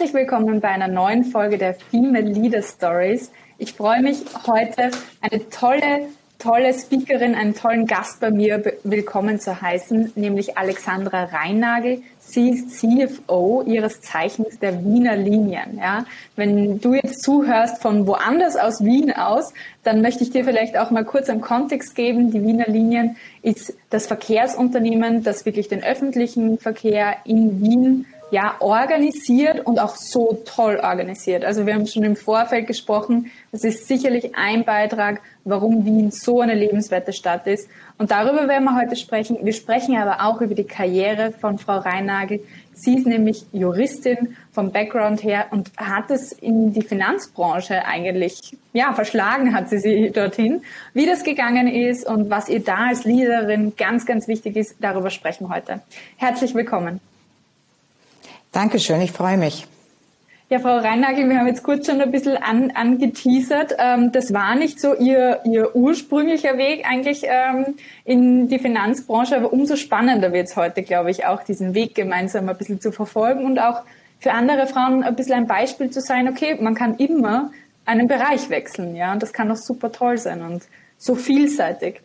Herzlich willkommen bei einer neuen Folge der Female Leader Stories. Ich freue mich heute eine tolle, tolle Speakerin, einen tollen Gast bei mir willkommen zu heißen, nämlich Alexandra Reinnagel. Sie ist CFO ihres Zeichens der Wiener Linien. Ja, wenn du jetzt zuhörst von woanders aus Wien aus, dann möchte ich dir vielleicht auch mal kurz einen Kontext geben. Die Wiener Linien ist das Verkehrsunternehmen, das wirklich den öffentlichen Verkehr in Wien ja, organisiert und auch so toll organisiert. Also wir haben schon im Vorfeld gesprochen, das ist sicherlich ein Beitrag, warum Wien so eine lebenswerte Stadt ist. Und darüber werden wir heute sprechen. Wir sprechen aber auch über die Karriere von Frau Reinnagel. Sie ist nämlich Juristin vom Background her und hat es in die Finanzbranche eigentlich, ja, verschlagen hat sie sie dorthin. Wie das gegangen ist und was ihr da als Leaderin ganz, ganz wichtig ist, darüber sprechen wir heute. Herzlich willkommen. Dankeschön, ich freue mich. Ja, Frau Reinnagel, wir haben jetzt kurz schon ein bisschen an, angeteasert. Ähm, das war nicht so Ihr, Ihr ursprünglicher Weg eigentlich ähm, in die Finanzbranche, aber umso spannender wird es heute, glaube ich, auch diesen Weg gemeinsam ein bisschen zu verfolgen und auch für andere Frauen ein bisschen ein Beispiel zu sein, okay, man kann immer einen Bereich wechseln, ja, und das kann auch super toll sein und so vielseitig.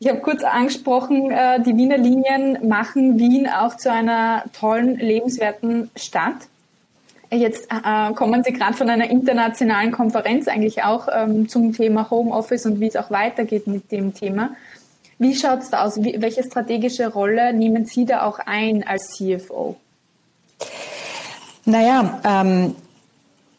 Ich habe kurz angesprochen, äh, die Wiener Linien machen Wien auch zu einer tollen, lebenswerten Stadt. Jetzt äh, kommen Sie gerade von einer internationalen Konferenz eigentlich auch ähm, zum Thema Homeoffice und wie es auch weitergeht mit dem Thema. Wie schaut es da aus? Welche strategische Rolle nehmen Sie da auch ein als CFO? Naja, ähm,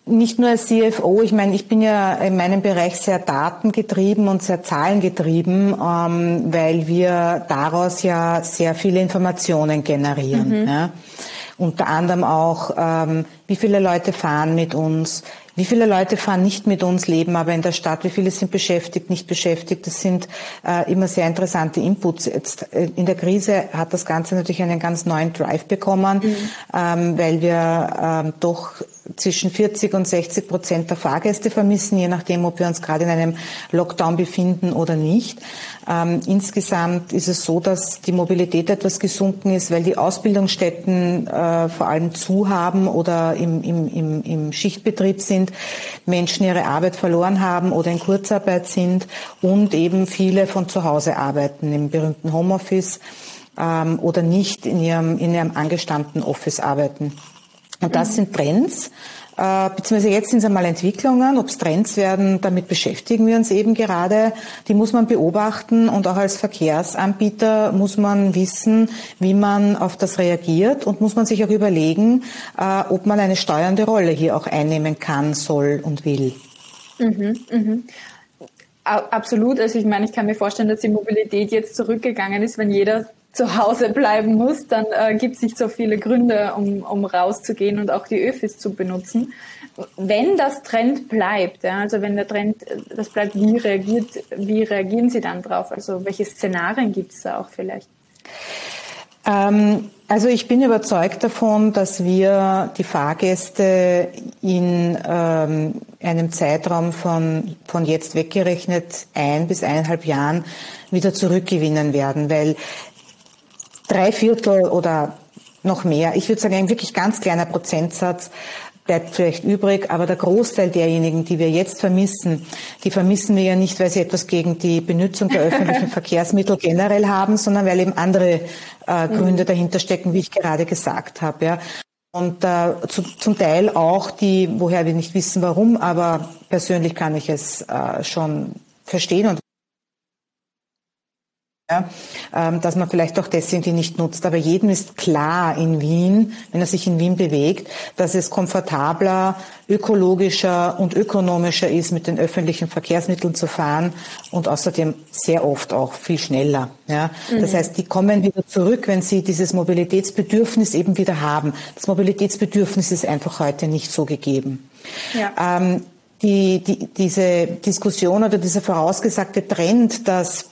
nicht nur als CFO, ich meine, ich bin ja in meinem Bereich sehr datengetrieben und sehr zahlengetrieben, ähm, weil wir daraus ja sehr viele Informationen generieren. Mhm. Ja. Unter anderem auch, ähm, wie viele Leute fahren mit uns, wie viele Leute fahren nicht mit uns, leben aber in der Stadt? Wie viele sind beschäftigt, nicht beschäftigt? Das sind äh, immer sehr interessante Inputs. Jetzt äh, in der Krise hat das Ganze natürlich einen ganz neuen Drive bekommen, mhm. ähm, weil wir ähm, doch zwischen 40 und 60 Prozent der Fahrgäste vermissen, je nachdem, ob wir uns gerade in einem Lockdown befinden oder nicht. Ähm, insgesamt ist es so, dass die Mobilität etwas gesunken ist, weil die Ausbildungsstätten äh, vor allem zu haben oder im, im, im, im Schichtbetrieb sind, Menschen ihre Arbeit verloren haben oder in Kurzarbeit sind und eben viele von zu Hause arbeiten, im berühmten Homeoffice ähm, oder nicht in ihrem, in ihrem angestammten Office arbeiten. Und das sind Trends, äh, beziehungsweise jetzt sind es einmal Entwicklungen, ob es Trends werden, damit beschäftigen wir uns eben gerade. Die muss man beobachten und auch als Verkehrsanbieter muss man wissen, wie man auf das reagiert und muss man sich auch überlegen, äh, ob man eine steuernde Rolle hier auch einnehmen kann, soll und will. Mhm, mhm. Absolut. Also ich meine, ich kann mir vorstellen, dass die Mobilität jetzt zurückgegangen ist, wenn jeder zu Hause bleiben muss, dann äh, gibt es nicht so viele Gründe, um, um rauszugehen und auch die Öfis zu benutzen. Wenn das Trend bleibt, ja, also wenn der Trend äh, das bleibt, wie reagiert, wie reagieren Sie dann drauf? Also welche Szenarien gibt es da auch vielleicht? Ähm, also ich bin überzeugt davon, dass wir die Fahrgäste in ähm, einem Zeitraum von, von jetzt weggerechnet ein bis eineinhalb Jahren wieder zurückgewinnen werden, weil drei Viertel oder noch mehr, ich würde sagen, ein wirklich ganz kleiner Prozentsatz bleibt vielleicht übrig, aber der Großteil derjenigen, die wir jetzt vermissen, die vermissen wir ja nicht, weil sie etwas gegen die Benutzung der öffentlichen Verkehrsmittel generell haben, sondern weil eben andere äh, Gründe mhm. dahinter stecken, wie ich gerade gesagt habe. Ja. Und äh, zu, zum Teil auch die, woher wir nicht wissen, warum, aber persönlich kann ich es äh, schon verstehen und ja, ähm, dass man vielleicht auch deswegen die nicht nutzt. Aber jedem ist klar in Wien, wenn er sich in Wien bewegt, dass es komfortabler, ökologischer und ökonomischer ist, mit den öffentlichen Verkehrsmitteln zu fahren und außerdem sehr oft auch viel schneller. Ja, mhm. das heißt, die kommen wieder zurück, wenn sie dieses Mobilitätsbedürfnis eben wieder haben. Das Mobilitätsbedürfnis ist einfach heute nicht so gegeben. Ja. Ähm, die, die, diese Diskussion oder dieser vorausgesagte Trend, dass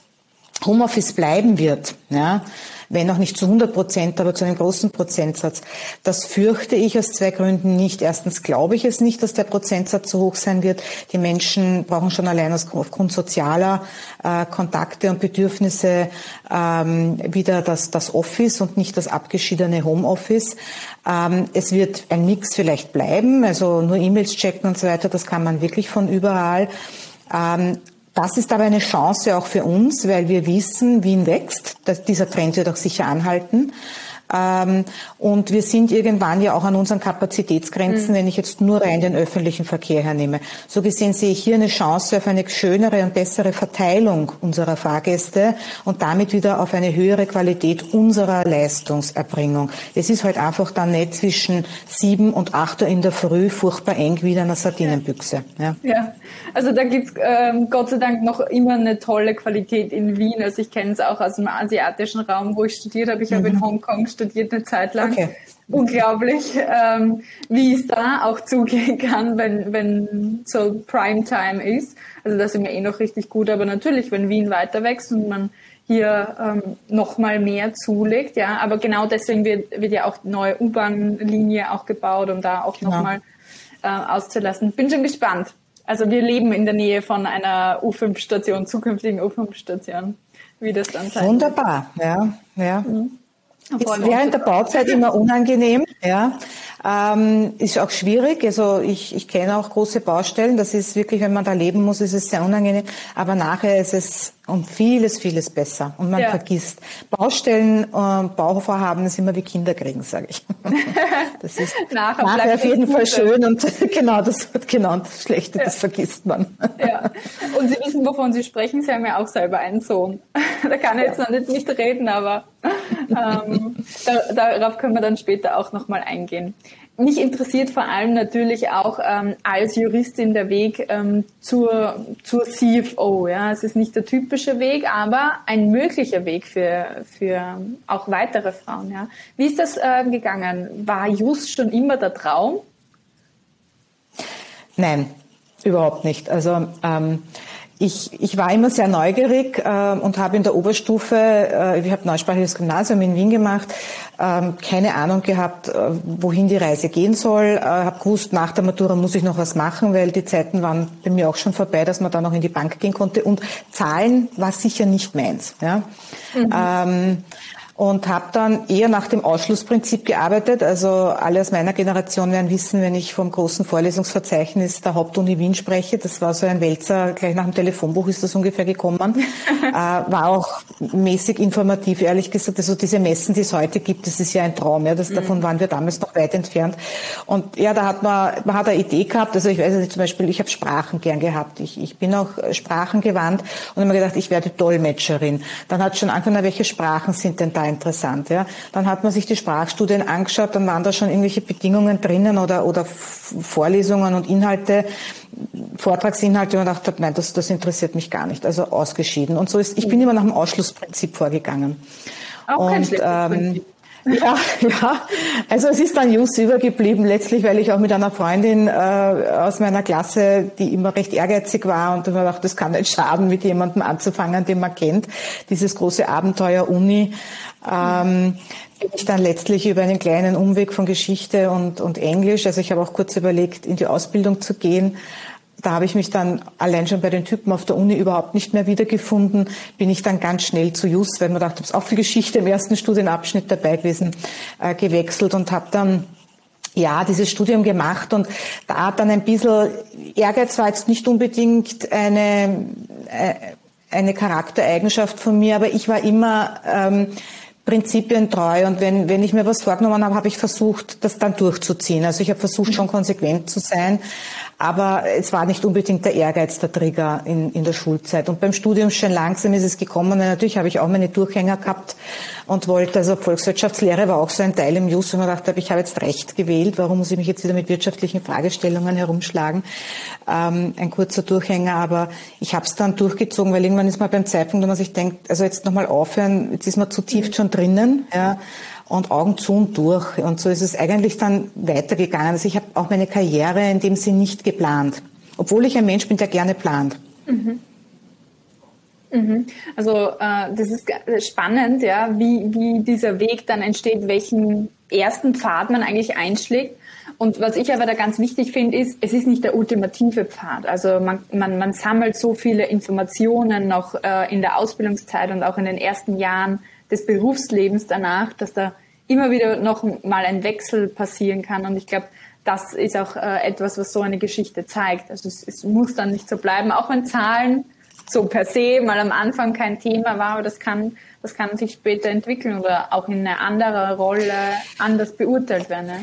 Homeoffice bleiben wird, ja, wenn auch nicht zu 100 Prozent, aber zu einem großen Prozentsatz. Das fürchte ich aus zwei Gründen nicht. Erstens glaube ich es nicht, dass der Prozentsatz so hoch sein wird. Die Menschen brauchen schon allein aufgrund sozialer äh, Kontakte und Bedürfnisse ähm, wieder das, das Office und nicht das abgeschiedene Homeoffice. Ähm, es wird ein Mix vielleicht bleiben, also nur E-Mails checken und so weiter, das kann man wirklich von überall. Ähm, das ist aber eine Chance auch für uns, weil wir wissen, Wien wächst. dieser Trend wird auch sicher anhalten. Ähm, und wir sind irgendwann ja auch an unseren Kapazitätsgrenzen, mhm. wenn ich jetzt nur rein den öffentlichen Verkehr hernehme. So gesehen sehe ich hier eine Chance auf eine schönere und bessere Verteilung unserer Fahrgäste und damit wieder auf eine höhere Qualität unserer Leistungserbringung. Es ist halt einfach dann nicht zwischen sieben und acht Uhr in der Früh furchtbar eng wie in einer Sardinenbüchse. Ja, ja. also da gibt's ähm, Gott sei Dank noch immer eine tolle Qualität in Wien. Also ich kenne es auch aus dem asiatischen Raum, wo ich studiert habe. Ich mhm. habe in mhm. Hongkong studiert eine Zeit lang. Okay. Unglaublich, ähm, wie es da auch zugehen kann, wenn, wenn so Primetime ist. Also das ist mir eh noch richtig gut. Aber natürlich, wenn Wien weiter wächst und man hier ähm, noch mal mehr zulegt, ja. Aber genau deswegen wird, wird ja auch die neue U-Bahn-Linie auch gebaut, um da auch genau. noch mal äh, auszulassen. Bin schon gespannt. Also wir leben in der Nähe von einer U5-Station, zukünftigen U5-Station, wie das dann sein Wunderbar, wird. ja, ja. Mhm. Ist während der Bauzeit immer unangenehm, ja. Ähm, ist auch schwierig. Also ich, ich kenne auch große Baustellen. Das ist wirklich, wenn man da leben muss, ist es sehr unangenehm. Aber nachher ist es um vieles, vieles besser. Und man ja. vergisst. Baustellen, äh, Bauvorhaben ist immer wie Kinder kriegen, sage ich. Das ist nachher, nachher auf jeden Fall schön und genau das genau das Schlechte, ja. das vergisst man. Ja. Und Sie wissen, wovon Sie sprechen. Sie haben ja auch selber einen Sohn. Da kann er jetzt noch nicht, nicht reden, aber ähm, da, darauf können wir dann später auch nochmal eingehen. Mich interessiert vor allem natürlich auch ähm, als Juristin der Weg ähm, zur, zur CFO. Ja, es ist nicht der typische Weg, aber ein möglicher Weg für, für auch weitere Frauen. Ja, wie ist das äh, gegangen? War Just schon immer der Traum? Nein, überhaupt nicht. Also ähm, ich, ich war immer sehr neugierig äh, und habe in der Oberstufe, äh, ich habe neusprachiges Gymnasium in Wien gemacht, ähm, keine Ahnung gehabt, äh, wohin die Reise gehen soll. Äh, habe gewusst, nach der Matura muss ich noch was machen, weil die Zeiten waren bei mir auch schon vorbei, dass man da noch in die Bank gehen konnte. Und Zahlen war sicher nicht meins. Ja? Mhm. Ähm, und habe dann eher nach dem Ausschlussprinzip gearbeitet. Also alle aus meiner Generation werden wissen, wenn ich vom großen Vorlesungsverzeichnis der Hauptuni Wien spreche, das war so ein Wälzer, gleich nach dem Telefonbuch ist das ungefähr gekommen, äh, war auch mäßig informativ, ehrlich gesagt. Also diese Messen, die es heute gibt, das ist ja ein Traum. Ja, das, mhm. Davon waren wir damals noch weit entfernt. Und ja, da hat man, man hat eine Idee gehabt. Also ich weiß nicht, zum Beispiel, ich habe Sprachen gern gehabt. Ich, ich bin auch sprachengewandt und habe mir gedacht, ich werde Dolmetscherin. Dann hat schon angefangen, welche Sprachen sind denn da interessant. Ja. Dann hat man sich die Sprachstudien angeschaut, dann waren da schon irgendwelche Bedingungen drinnen oder, oder Vorlesungen und Inhalte, Vortragsinhalte und man dachte, nein, das, das interessiert mich gar nicht. Also ausgeschieden. Und so ist, ich bin immer nach dem Ausschlussprinzip vorgegangen. Auch kein und, ähm, Prinzip. Ja, ja. Also es ist dann just übergeblieben, letztlich, weil ich auch mit einer Freundin äh, aus meiner Klasse, die immer recht ehrgeizig war und immer dachte, das kann nicht schaden, mit jemandem anzufangen, den man kennt, dieses große Abenteuer Uni, ähm, bin ich dann letztlich über einen kleinen Umweg von Geschichte und, und Englisch, also ich habe auch kurz überlegt, in die Ausbildung zu gehen, da habe ich mich dann allein schon bei den Typen auf der Uni überhaupt nicht mehr wiedergefunden, bin ich dann ganz schnell zu Just, weil man dachte, es ist auch viel Geschichte im ersten Studienabschnitt dabei gewesen, äh, gewechselt und habe dann ja, dieses Studium gemacht. Und da hat dann ein bisschen Ehrgeiz war jetzt nicht unbedingt eine, äh, eine Charaktereigenschaft von mir, aber ich war immer ähm, prinzipientreu und wenn, wenn ich mir was vorgenommen habe, habe ich versucht, das dann durchzuziehen. Also ich habe versucht, schon konsequent zu sein, aber es war nicht unbedingt der Ehrgeiz der Trigger in, in der Schulzeit. Und beim Studium schon langsam ist es gekommen. natürlich habe ich auch meine Durchhänger gehabt und wollte, also Volkswirtschaftslehre war auch so ein Teil im Jus, wo man dachte, ich habe jetzt Recht gewählt, warum muss ich mich jetzt wieder mit wirtschaftlichen Fragestellungen herumschlagen? Ähm, ein kurzer Durchhänger, aber ich habe es dann durchgezogen, weil irgendwann ist man beim Zeitpunkt, wo man sich denkt, also jetzt nochmal aufhören, jetzt ist man zu tief schon drinnen. Ja und Augen zu und durch. Und so ist es eigentlich dann weitergegangen. Also ich habe auch meine Karriere in dem Sinn nicht geplant, obwohl ich ein Mensch bin, der gerne plant. Mhm. Mhm. Also äh, das ist spannend, ja, wie, wie dieser Weg dann entsteht, welchen ersten Pfad man eigentlich einschlägt. Und was ich aber da ganz wichtig finde, ist, es ist nicht der ultimative Pfad. Also man, man, man sammelt so viele Informationen noch äh, in der Ausbildungszeit und auch in den ersten Jahren des Berufslebens danach, dass da immer wieder noch mal ein Wechsel passieren kann. Und ich glaube, das ist auch äh, etwas, was so eine Geschichte zeigt. Also es, es muss dann nicht so bleiben, auch wenn Zahlen so per se mal am Anfang kein Thema war, aber das kann, das kann sich später entwickeln oder auch in eine andere Rolle anders beurteilt werden. Ne?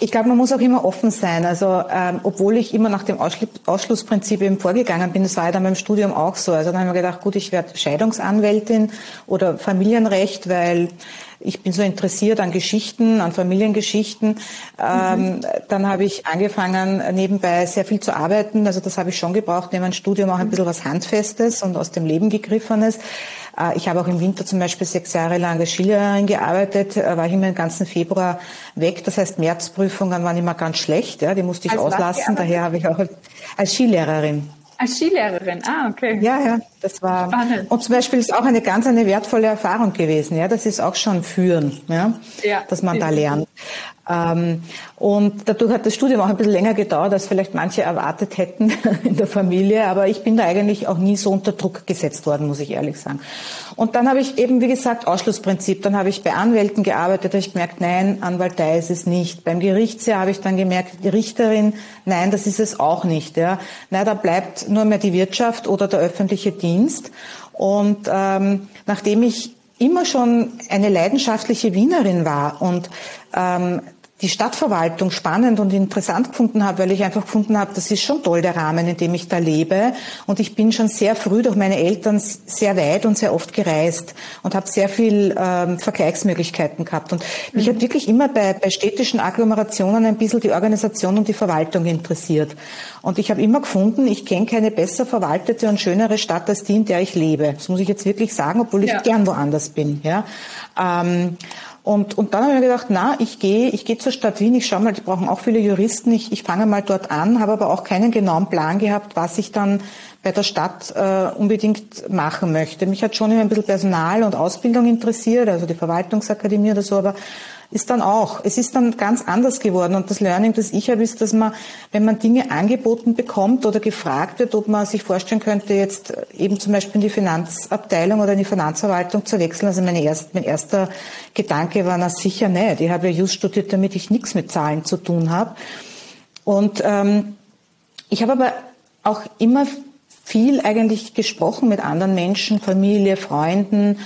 Ich glaube, man muss auch immer offen sein. Also ähm, obwohl ich immer nach dem Ausschlussprinzip eben vorgegangen bin, das war ja dann beim Studium auch so. Also dann haben wir gedacht, gut, ich werde Scheidungsanwältin oder Familienrecht, weil ich bin so interessiert an Geschichten, an Familiengeschichten. Ähm, mhm. dann habe ich angefangen, nebenbei sehr viel zu arbeiten. Also das habe ich schon gebraucht, neben dem Studium auch ein bisschen was Handfestes und aus dem Leben gegriffenes. Äh, ich habe auch im Winter zum Beispiel sechs Jahre lang als Skilehrerin gearbeitet, äh, war ich immer den ganzen Februar weg. Das heißt, Märzprüfungen waren immer ganz schlecht, ja, die musste ich als auslassen. Daher habe ich auch als Skilehrerin als Skilehrerin, ah, okay. Ja, ja, das war. Spannend. Und zum Beispiel ist auch eine ganz eine wertvolle Erfahrung gewesen, ja. Das ist auch schon Führen, ja, ja dass man da lernt. Ähm, und dadurch hat das Studium auch ein bisschen länger gedauert, als vielleicht manche erwartet hätten in der Familie. Aber ich bin da eigentlich auch nie so unter Druck gesetzt worden, muss ich ehrlich sagen. Und dann habe ich eben, wie gesagt, Ausschlussprinzip. Dann habe ich bei Anwälten gearbeitet, da habe ich gemerkt, nein, Anwaltei ist es nicht. Beim Gerichtsjahr habe ich dann gemerkt, die Richterin, nein, das ist es auch nicht. Ja. Nein, da bleibt nur mehr die Wirtschaft oder der öffentliche Dienst. Und ähm, nachdem ich immer schon eine leidenschaftliche Wienerin war und ähm, die Stadtverwaltung spannend und interessant gefunden habe, weil ich einfach gefunden habe, das ist schon toll, der Rahmen, in dem ich da lebe. Und ich bin schon sehr früh durch meine Eltern sehr weit und sehr oft gereist und habe sehr viel ähm, Vergleichsmöglichkeiten gehabt. Und mich mhm. hat wirklich immer bei, bei städtischen Agglomerationen ein bisschen die Organisation und die Verwaltung interessiert. Und ich habe immer gefunden, ich kenne keine besser verwaltete und schönere Stadt als die, in der ich lebe. Das muss ich jetzt wirklich sagen, obwohl ich ja. gern woanders bin. Ja. Ähm, und, und dann habe ich mir gedacht, na, ich gehe, ich gehe zur Stadt Wien, ich schaue mal, die brauchen auch viele Juristen, ich, ich fange mal dort an, habe aber auch keinen genauen Plan gehabt, was ich dann bei der Stadt äh, unbedingt machen möchte. Mich hat schon immer ein bisschen Personal und Ausbildung interessiert, also die Verwaltungsakademie oder so, aber ist dann auch, es ist dann ganz anders geworden. Und das Learning, das ich habe, ist, dass man, wenn man Dinge angeboten bekommt oder gefragt wird, ob man sich vorstellen könnte, jetzt eben zum Beispiel in die Finanzabteilung oder in die Finanzverwaltung zu wechseln. Also mein, erst, mein erster Gedanke war, na sicher nicht. Ich habe ja just studiert, damit ich nichts mit Zahlen zu tun habe. Und ähm, ich habe aber auch immer viel eigentlich gesprochen mit anderen Menschen, Familie, Freunden,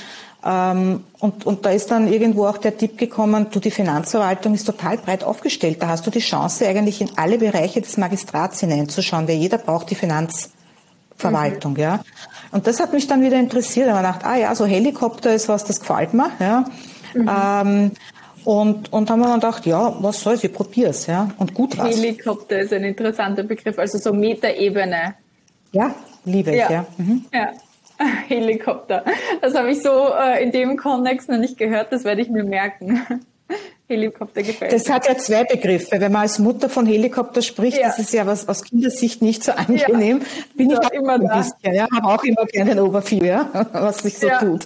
ähm, und, und da ist dann irgendwo auch der Tipp gekommen, du, die Finanzverwaltung ist total breit aufgestellt. Da hast du die Chance, eigentlich in alle Bereiche des Magistrats hineinzuschauen, weil jeder braucht die Finanzverwaltung, mhm. ja. Und das hat mich dann wieder interessiert. Da habe ich gedacht, ah ja, so Helikopter ist was, das gefällt mir, ja. Mhm. Ähm, und, und haben wir dann gedacht, ja, was soll's, ich probier's, ja. Und gut was. Helikopter ist ein interessanter Begriff, also so Metaebene. Ja, liebe ich, ja. Ja. Mhm. ja. Helikopter. Das habe ich so äh, in dem Kontext noch nicht gehört, das werde ich mir merken. Helikopter gefällt. Das hat ja zwei Begriffe. Wenn man als Mutter von Helikopter spricht, ja. das ist ja was aus Kindersicht nicht so angenehm. Ja. Bin ja, ich auch immer da. Bisschen, ja, habe auch immer gerne ein Obervieh, ja, was sich so tut.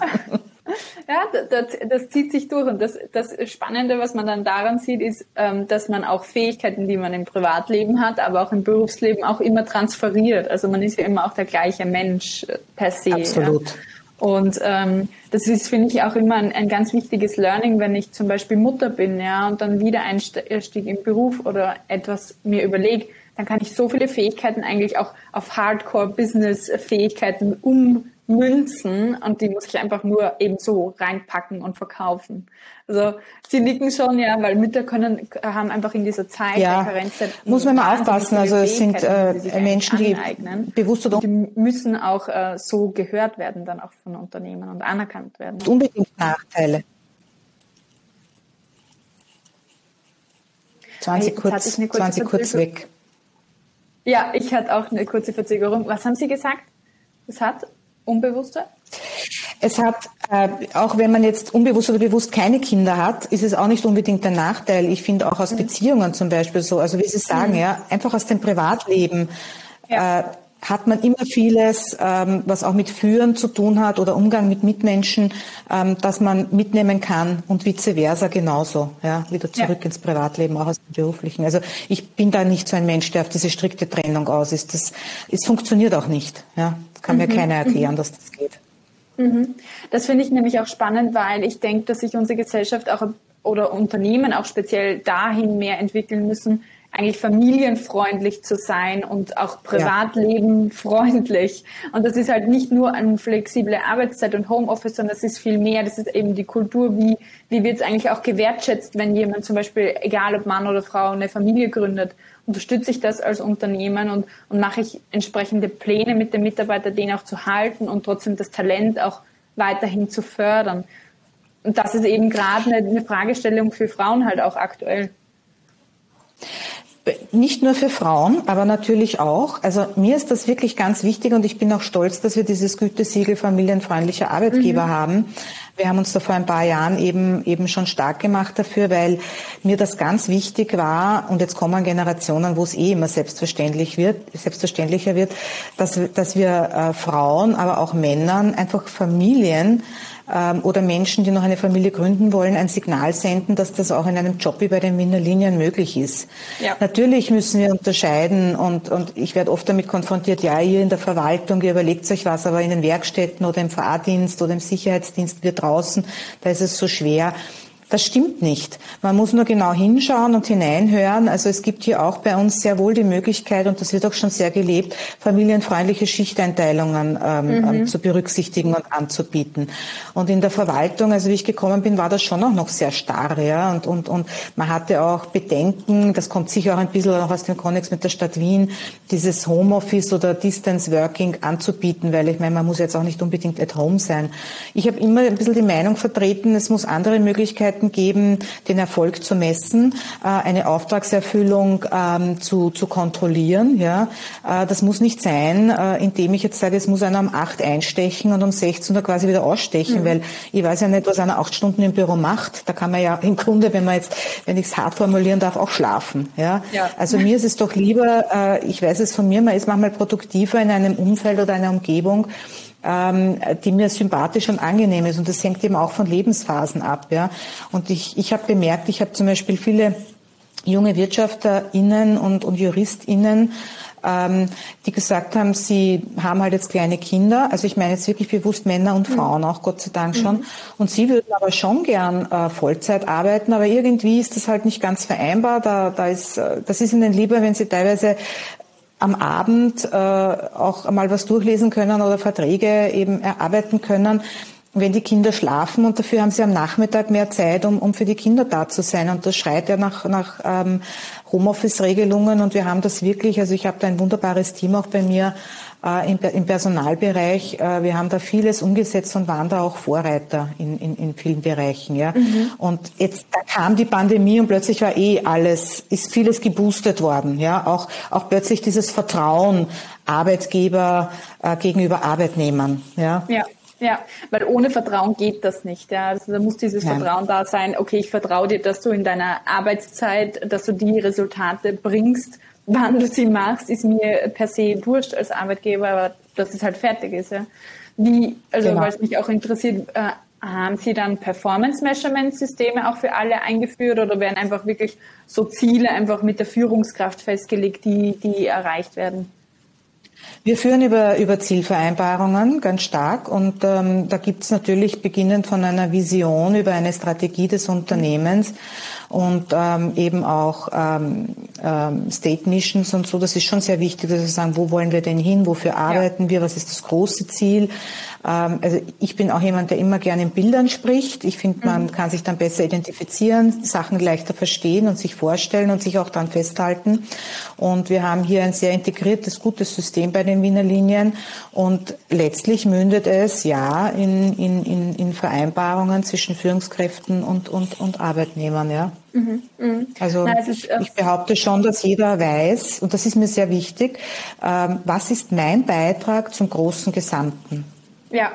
Ja, das, das, zieht sich durch. Und das, das Spannende, was man dann daran sieht, ist, ähm, dass man auch Fähigkeiten, die man im Privatleben hat, aber auch im Berufsleben auch immer transferiert. Also man ist ja immer auch der gleiche Mensch äh, per se. Absolut. Ja. Und ähm, das ist, finde ich, auch immer ein, ein, ganz wichtiges Learning, wenn ich zum Beispiel Mutter bin, ja, und dann wieder Einstieg im Beruf oder etwas mir überlege, dann kann ich so viele Fähigkeiten eigentlich auch auf Hardcore-Business-Fähigkeiten um Münzen und die muss ich einfach nur eben so reinpacken und verkaufen. Also sie nicken schon, ja, weil Mütter können haben einfach in dieser Zeit ja, Karenzzeit muss man mal aufpassen. Also es sind äh, Menschen, die aneignen. bewusst oder die müssen auch äh, so gehört werden dann auch von Unternehmen und anerkannt werden. Unbedingt Nachteile. 20 hey, kurz, 20 kurz weg. Ja, ich hatte auch eine kurze Verzögerung. Was haben Sie gesagt? Es hat Unbewusste? Es hat, äh, auch wenn man jetzt unbewusst oder bewusst keine Kinder hat, ist es auch nicht unbedingt ein Nachteil. Ich finde auch aus mhm. Beziehungen zum Beispiel so, also wie Sie sagen, mhm. ja, einfach aus dem Privatleben. Ja. Äh, hat man immer vieles, ähm, was auch mit Führen zu tun hat oder Umgang mit Mitmenschen, ähm, dass man mitnehmen kann und vice versa genauso, ja, wieder zurück ja. ins Privatleben, auch aus dem beruflichen. Also ich bin da nicht so ein Mensch, der auf diese strikte Trennung aus ist. Das, es funktioniert auch nicht, ja. Das kann mhm. mir keiner erklären, mhm. dass das geht. Mhm. Das finde ich nämlich auch spannend, weil ich denke, dass sich unsere Gesellschaft auch oder Unternehmen auch speziell dahin mehr entwickeln müssen, eigentlich familienfreundlich zu sein und auch Privatleben freundlich. Und das ist halt nicht nur eine flexible Arbeitszeit und Homeoffice, sondern das ist viel mehr. Das ist eben die Kultur, wie, wie wird es eigentlich auch gewertschätzt, wenn jemand zum Beispiel, egal ob Mann oder Frau, eine Familie gründet. Unterstütze ich das als Unternehmen und, und mache ich entsprechende Pläne mit dem Mitarbeiter, den auch zu halten und trotzdem das Talent auch weiterhin zu fördern. Und das ist eben gerade eine, eine Fragestellung für Frauen halt auch aktuell nicht nur für Frauen, aber natürlich auch. Also mir ist das wirklich ganz wichtig und ich bin auch stolz, dass wir dieses Gütesiegel familienfreundlicher Arbeitgeber mhm. haben. Wir haben uns da vor ein paar Jahren eben, eben schon stark gemacht dafür, weil mir das ganz wichtig war und jetzt kommen Generationen, wo es eh immer selbstverständlich wird, selbstverständlicher wird, dass, dass wir äh, Frauen, aber auch Männern einfach Familien ähm, oder Menschen, die noch eine Familie gründen wollen, ein Signal senden, dass das auch in einem Job wie bei den Wiener Linien möglich ist. Ja. Natürlich müssen wir unterscheiden und, und ich werde oft damit konfrontiert, ja, ihr in der Verwaltung, ihr überlegt euch was, aber in den Werkstätten oder im Fahrdienst oder im Sicherheitsdienst, wir draußen, da ist es so schwer. Das stimmt nicht. Man muss nur genau hinschauen und hineinhören. Also es gibt hier auch bei uns sehr wohl die Möglichkeit, und das wird auch schon sehr gelebt, familienfreundliche Schichteinteilungen ähm, mhm. Ähm, zu berücksichtigen und anzubieten. Und in der Verwaltung, also wie ich gekommen bin, war das schon auch noch sehr starr. Ja? Und, und, und man hatte auch Bedenken, das kommt sicher auch ein bisschen auch aus dem Konnex mit der Stadt Wien, dieses Homeoffice oder Distance Working anzubieten, weil ich meine, man muss jetzt auch nicht unbedingt at home sein. Ich habe immer ein bisschen die Meinung vertreten, es muss andere Möglichkeiten Möglichkeiten geben, den Erfolg zu messen, äh, eine Auftragserfüllung ähm, zu, zu kontrollieren. Ja, äh, das muss nicht sein, äh, indem ich jetzt sage, es muss einer um acht einstechen und um 16 Uhr quasi wieder ausstechen, mhm. weil ich weiß ja nicht, was einer acht Stunden im Büro macht. Da kann man ja im Grunde, wenn man jetzt, wenn ich es hart formulieren darf, auch schlafen. Ja, ja. also mir ist es doch lieber, ich weiß es von mir, man ist manchmal produktiver in einem Umfeld oder einer Umgebung, ähm, die mir sympathisch und angenehm ist. Und das hängt eben auch von Lebensphasen ab. Ja. Und ich, ich habe bemerkt, ich habe zum Beispiel viele junge WirtschafterInnen und, und JuristInnen, ähm, die gesagt haben, sie haben halt jetzt kleine Kinder. Also ich meine jetzt wirklich bewusst Männer und mhm. Frauen auch, Gott sei Dank schon. Mhm. Und sie würden aber schon gern äh, Vollzeit arbeiten, aber irgendwie ist das halt nicht ganz vereinbar. Da, da ist, äh, das ist ihnen lieber, wenn sie teilweise am Abend äh, auch mal was durchlesen können oder Verträge eben erarbeiten können, wenn die Kinder schlafen und dafür haben sie am Nachmittag mehr Zeit, um, um für die Kinder da zu sein. Und das schreit ja nach, nach ähm, Homeoffice-Regelungen und wir haben das wirklich, also ich habe da ein wunderbares Team auch bei mir, äh, im, im, Personalbereich. Äh, wir haben da vieles umgesetzt und waren da auch Vorreiter in, in, in vielen Bereichen. Ja. Mhm. Und jetzt da kam die Pandemie und plötzlich war eh alles, ist vieles geboostet worden. Ja. Auch, auch plötzlich dieses Vertrauen Arbeitgeber äh, gegenüber Arbeitnehmern. Ja. ja. Ja, weil ohne Vertrauen geht das nicht. Ja. Also da muss dieses Nein. Vertrauen da sein, okay, ich vertraue dir, dass du in deiner Arbeitszeit, dass du die Resultate bringst, wann du sie machst, ist mir per se wurscht als Arbeitgeber, aber dass es halt fertig ist. Ja. Wie, also genau. weil es mich auch interessiert, äh, haben Sie dann Performance-Measurement-Systeme auch für alle eingeführt oder werden einfach wirklich so Ziele einfach mit der Führungskraft festgelegt, die, die erreicht werden? Wir führen über, über Zielvereinbarungen ganz stark und ähm, da gibt es natürlich beginnend von einer Vision über eine Strategie des Unternehmens und ähm, eben auch ähm, ähm, State Missions und so. Das ist schon sehr wichtig, dass wir sagen, wo wollen wir denn hin, wofür arbeiten ja. wir, was ist das große Ziel. Ähm, also ich bin auch jemand, der immer gerne in Bildern spricht. Ich finde, man mhm. kann sich dann besser identifizieren, Sachen leichter verstehen und sich vorstellen und sich auch dann festhalten. Und wir haben hier ein sehr integriertes, gutes System bei den Wiener Linien. Und letztlich mündet es ja in, in, in, in Vereinbarungen zwischen Führungskräften und, und, und Arbeitnehmern. Ja. Mhm, mh. Also Nein, ist, äh, ich behaupte schon, dass jeder weiß, und das ist mir sehr wichtig, ähm, was ist mein Beitrag zum großen Gesamten. Ja,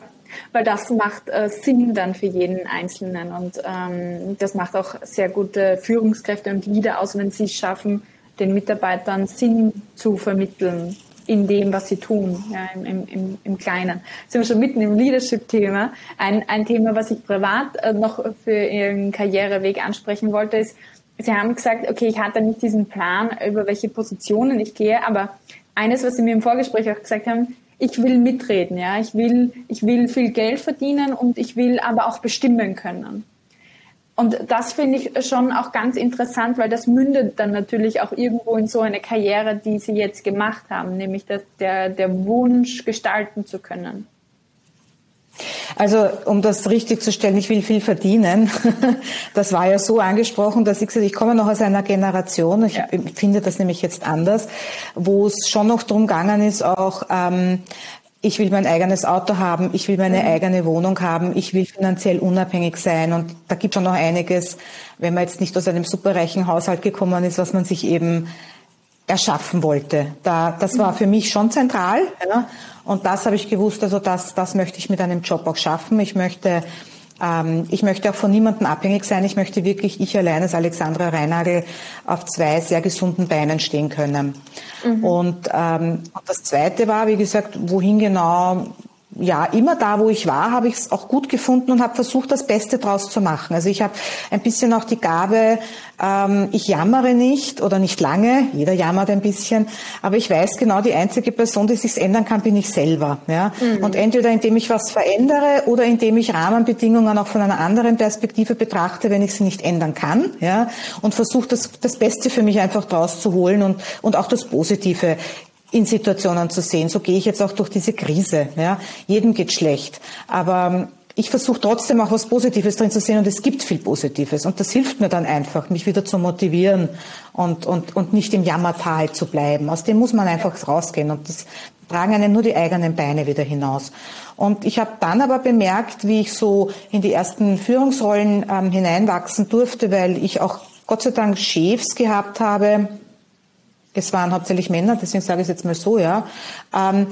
weil das macht äh, Sinn dann für jeden Einzelnen und ähm, das macht auch sehr gute Führungskräfte und Leader aus, wenn sie es schaffen, den Mitarbeitern Sinn zu vermitteln in dem, was sie tun, ja, im, im, im Kleinen. Sind wir schon mitten im Leadership-Thema. Ein, ein Thema, was ich privat äh, noch für Ihren Karriereweg ansprechen wollte, ist, Sie haben gesagt, okay, ich hatte nicht diesen Plan, über welche Positionen ich gehe, aber eines, was Sie mir im Vorgespräch auch gesagt haben, ich will mitreden, ja, ich will, ich will viel Geld verdienen und ich will aber auch bestimmen können. Und das finde ich schon auch ganz interessant, weil das mündet dann natürlich auch irgendwo in so eine Karriere, die Sie jetzt gemacht haben, nämlich der, der, der Wunsch, gestalten zu können. Also um das richtig zu stellen, ich will viel verdienen. Das war ja so angesprochen, dass ich gesagt ich komme noch aus einer Generation, ich ja. finde das nämlich jetzt anders, wo es schon noch darum gegangen ist, auch ähm, ich will mein eigenes Auto haben, ich will meine mhm. eigene Wohnung haben, ich will finanziell unabhängig sein. Und da gibt schon noch einiges, wenn man jetzt nicht aus einem superreichen Haushalt gekommen ist, was man sich eben erschaffen wollte. Da, das war mhm. für mich schon zentral. Ja. Und das habe ich gewusst, also das, das möchte ich mit einem Job auch schaffen. Ich möchte ähm, ich möchte auch von niemandem abhängig sein. Ich möchte wirklich ich allein als Alexandra Reinagel auf zwei sehr gesunden Beinen stehen können. Mhm. Und, ähm, und das Zweite war, wie gesagt, wohin genau ja, immer da, wo ich war, habe ich es auch gut gefunden und habe versucht, das Beste draus zu machen. Also ich habe ein bisschen auch die Gabe, ähm, ich jammere nicht oder nicht lange, jeder jammert ein bisschen, aber ich weiß genau, die einzige Person, die sich ändern kann, bin ich selber. Ja? Mhm. Und entweder indem ich was verändere oder indem ich Rahmenbedingungen auch von einer anderen Perspektive betrachte, wenn ich sie nicht ändern kann, ja, und versuche das, das Beste für mich einfach draus zu holen und, und auch das Positive in Situationen zu sehen. So gehe ich jetzt auch durch diese Krise. Ja. Jedem geht schlecht. Aber ähm, ich versuche trotzdem auch was Positives drin zu sehen und es gibt viel Positives. Und das hilft mir dann einfach, mich wieder zu motivieren und, und, und nicht im Jammertal zu bleiben. Aus dem muss man einfach rausgehen und das tragen einem nur die eigenen Beine wieder hinaus. Und ich habe dann aber bemerkt, wie ich so in die ersten Führungsrollen ähm, hineinwachsen durfte, weil ich auch Gott sei Dank Chefs gehabt habe, es waren hauptsächlich Männer, deswegen sage ich es jetzt mal so, ja, ähm,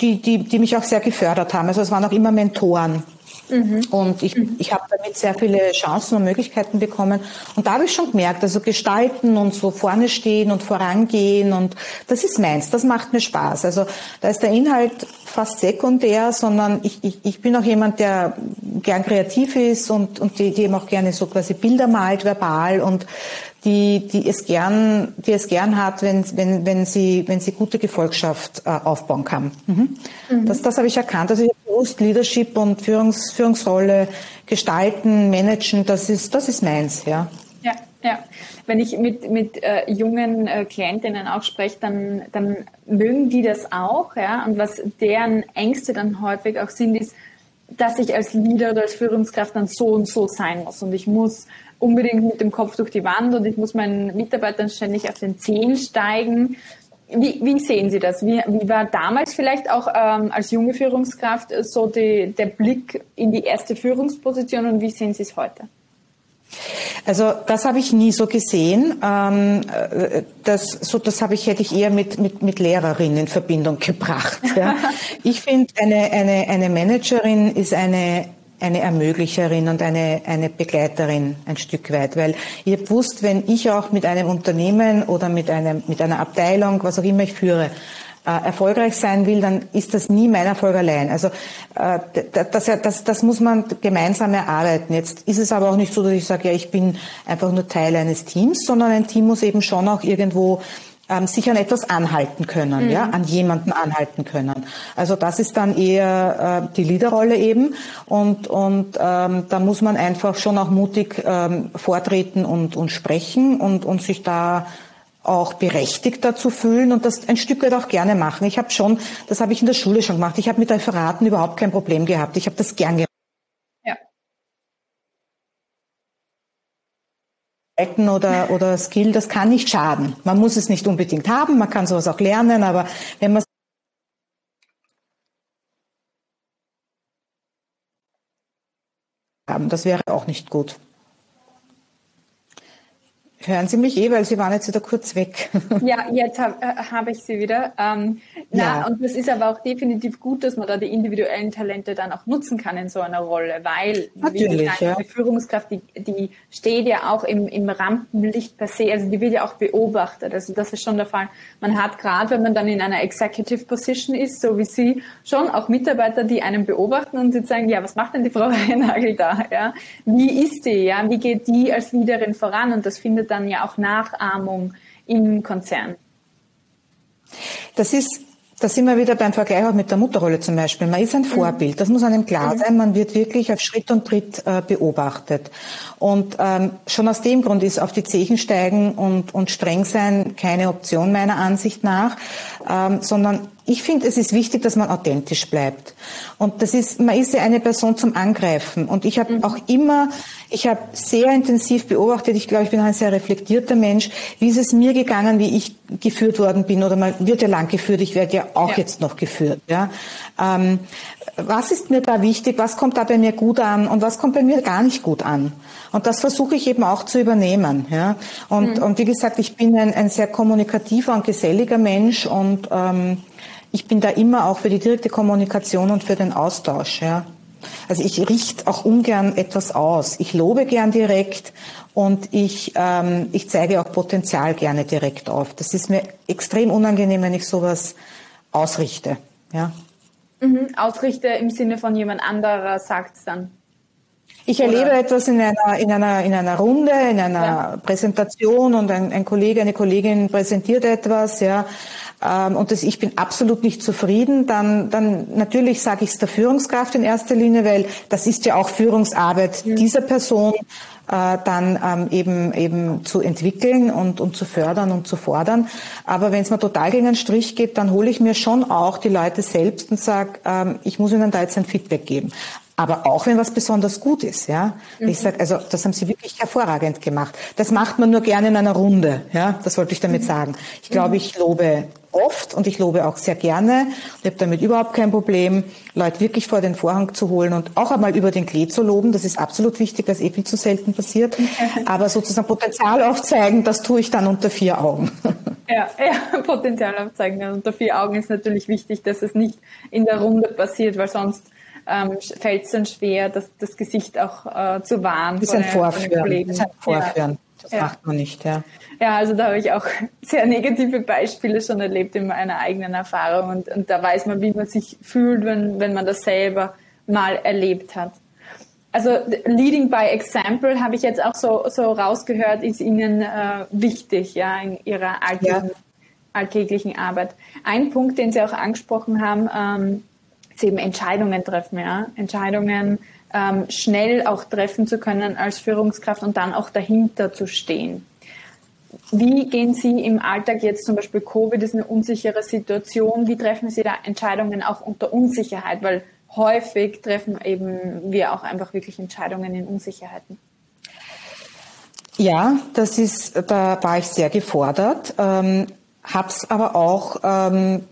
die, die, die mich auch sehr gefördert haben. Also es waren auch immer Mentoren. Mhm. Und ich, mhm. ich habe damit sehr viele Chancen und Möglichkeiten bekommen. Und da habe ich schon gemerkt, also gestalten und so vorne stehen und vorangehen und das ist meins, das macht mir Spaß. Also da ist der Inhalt fast sekundär, sondern ich, ich, ich bin auch jemand, der gern kreativ ist und, und die, die eben auch gerne so quasi Bilder malt, verbal und die, die es gern, die es gern hat, wenn, wenn, wenn sie, wenn sie gute Gefolgschaft äh, aufbauen kann. Mhm. Mhm. Das, das habe ich erkannt. Also ich habe bewusst Leadership und Führungs, Führungsrolle gestalten, managen, das ist, das ist meins, ja. Ja. Wenn ich mit, mit äh, jungen äh, Klientinnen auch spreche, dann, dann mögen die das auch, ja. Und was deren Ängste dann häufig auch sind, ist, dass ich als Leader oder als Führungskraft dann so und so sein muss. Und ich muss unbedingt mit dem Kopf durch die Wand und ich muss meinen Mitarbeitern ständig auf den Zehen steigen. Wie, wie sehen Sie das? Wie, wie war damals vielleicht auch ähm, als junge Führungskraft so die, der Blick in die erste Führungsposition und wie sehen Sie es heute? Also das habe ich nie so gesehen. Ähm, äh, das, so, das habe ich hätte ich eher mit mit, mit Lehrerin in Verbindung gebracht. Ja. Ich finde eine eine eine Managerin ist eine eine Ermöglicherin und eine, eine Begleiterin ein Stück weit, weil ihr gewusst, wenn ich auch mit einem Unternehmen oder mit, einem, mit einer Abteilung, was auch immer ich führe, erfolgreich sein will, dann ist das nie mein Erfolg allein. Also äh, das, das, das muss man gemeinsam erarbeiten. Jetzt ist es aber auch nicht so, dass ich sage, ja, ich bin einfach nur Teil eines Teams, sondern ein Team muss eben schon auch irgendwo ähm, sich an etwas anhalten können, mhm. ja, an jemanden anhalten können. Also das ist dann eher äh, die Leaderrolle eben und und ähm, da muss man einfach schon auch mutig ähm, vortreten und und sprechen und und sich da auch berechtigt dazu fühlen und das ein Stück weit auch gerne machen. Ich habe schon, das habe ich in der Schule schon gemacht. Ich habe mit Referaten überhaupt kein Problem gehabt. Ich habe das gern gemacht. oder, oder Skill, das kann nicht schaden. Man muss es nicht unbedingt haben, man kann sowas auch lernen, aber wenn man haben, das wäre auch nicht gut. Hören Sie mich eh, weil Sie waren jetzt wieder kurz weg. Ja, jetzt habe äh, hab ich Sie wieder. Ähm, Na, ja. und das ist aber auch definitiv gut, dass man da die individuellen Talente dann auch nutzen kann in so einer Rolle, weil Natürlich, gesagt, ja. die Führungskraft, die, die steht ja auch im, im Rampenlicht per se, also die wird ja auch beobachtet. Also das ist schon der Fall. Man hat gerade, wenn man dann in einer Executive Position ist, so wie Sie, schon auch Mitarbeiter, die einen beobachten und die sagen, ja, was macht denn die Frau Reinagel da? Ja? Wie ist die? Ja? Wie geht die als Leaderin voran? Und das findet dann ja auch Nachahmung im Konzern. Das ist da sind wir wieder beim Vergleich auch mit der Mutterrolle zum Beispiel. Man ist ein mhm. Vorbild, das muss einem klar mhm. sein. Man wird wirklich auf Schritt und Tritt äh, beobachtet. Und ähm, schon aus dem Grund ist auf die Zechen steigen und, und streng sein keine Option meiner Ansicht nach, ähm, sondern ich finde, es ist wichtig, dass man authentisch bleibt. Und das ist, man ist ja eine Person zum Angreifen. Und ich habe mhm. auch immer, ich habe sehr intensiv beobachtet, ich glaube, ich bin ein sehr reflektierter Mensch, wie ist es mir gegangen, wie ich geführt worden bin, oder man wird ja lang geführt, ich werde ja auch ja. jetzt noch geführt. Ja. Ähm, was ist mir da wichtig, was kommt da bei mir gut an und was kommt bei mir gar nicht gut an? Und das versuche ich eben auch zu übernehmen. Ja. Und, mhm. und wie gesagt, ich bin ein, ein sehr kommunikativer und geselliger Mensch und ähm, ich bin da immer auch für die direkte Kommunikation und für den Austausch. Ja. Also ich richte auch ungern etwas aus. Ich lobe gern direkt und ich, ähm, ich zeige auch Potenzial gerne direkt auf. Das ist mir extrem unangenehm, wenn ich sowas ausrichte. Ja. Mhm, ausrichte im Sinne von jemand anderer sagt es dann. Ich erlebe Oder? etwas in einer, in einer, in einer Runde, in einer ja. Präsentation und ein, ein Kollege, eine Kollegin präsentiert etwas, ja ähm, und das, ich bin absolut nicht zufrieden, dann, dann natürlich sage ich es der Führungskraft in erster Linie, weil das ist ja auch Führungsarbeit ja. dieser Person, äh, dann ähm, eben eben zu entwickeln und, und zu fördern und zu fordern. Aber wenn es mir total gegen den Strich geht, dann hole ich mir schon auch die Leute selbst und sage, ähm, ich muss ihnen da jetzt ein Feedback geben. Aber auch wenn was besonders gut ist, ja. Mhm. Ich sage, also das haben Sie wirklich hervorragend gemacht. Das macht man nur gerne in einer Runde, ja. Das wollte ich damit mhm. sagen. Ich glaube, mhm. ich lobe oft und ich lobe auch sehr gerne. Ich habe damit überhaupt kein Problem, Leute wirklich vor den Vorhang zu holen und auch einmal über den Klee zu loben. Das ist absolut wichtig, was eh viel zu selten passiert. Aber sozusagen Potenzial aufzeigen, das tue ich dann unter vier Augen. Ja, ja, Potenzial aufzeigen unter vier Augen ist natürlich wichtig, dass es nicht in der Runde passiert, weil sonst ähm, fällt es dann schwer, das, das Gesicht auch äh, zu wahren. Das ist ein Vorführen. Das ist ein Vorführen. Ja. Das ja. macht man nicht, ja. Ja, also da habe ich auch sehr negative Beispiele schon erlebt in meiner eigenen Erfahrung und, und da weiß man, wie man sich fühlt, wenn, wenn man das selber mal erlebt hat. Also Leading by Example habe ich jetzt auch so, so rausgehört, ist Ihnen äh, wichtig, ja, in Ihrer alltäglichen, ja. alltäglichen Arbeit. Ein Punkt, den Sie auch angesprochen haben, ähm, ist eben Entscheidungen treffen, ja, Entscheidungen ähm, schnell auch treffen zu können als Führungskraft und dann auch dahinter zu stehen. Wie gehen Sie im Alltag jetzt zum Beispiel Covid ist eine unsichere Situation? Wie treffen Sie da Entscheidungen auch unter Unsicherheit? Weil häufig treffen eben wir auch einfach wirklich Entscheidungen in Unsicherheiten. Ja, das ist, da war ich sehr gefordert, ähm, hab's aber auch ähm,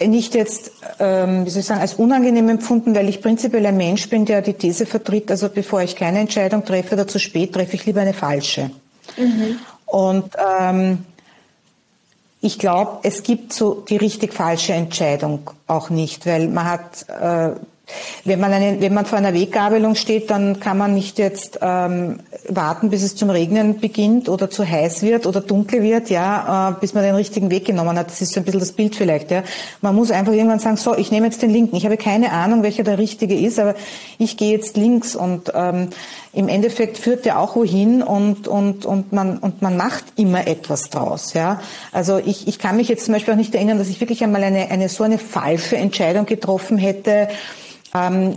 nicht jetzt, ähm, wie soll ich sagen, als unangenehm empfunden, weil ich prinzipiell ein Mensch bin, der die These vertritt, also bevor ich keine Entscheidung treffe oder zu spät, treffe ich lieber eine falsche. Mhm. Und ähm, ich glaube, es gibt so die richtig falsche Entscheidung auch nicht, weil man hat äh, wenn man, eine, wenn man vor einer Weggabelung steht, dann kann man nicht jetzt ähm, warten, bis es zum Regnen beginnt oder zu heiß wird oder dunkel wird, ja, äh, bis man den richtigen Weg genommen hat. Das ist so ein bisschen das Bild vielleicht. Ja. Man muss einfach irgendwann sagen, so, ich nehme jetzt den linken. Ich habe keine Ahnung, welcher der richtige ist, aber ich gehe jetzt links und ähm, im Endeffekt führt der auch wohin und, und, und, man, und man macht immer etwas draus. Ja. Also ich, ich kann mich jetzt zum Beispiel auch nicht erinnern, dass ich wirklich einmal eine, eine so eine falsche Entscheidung getroffen hätte, ähm,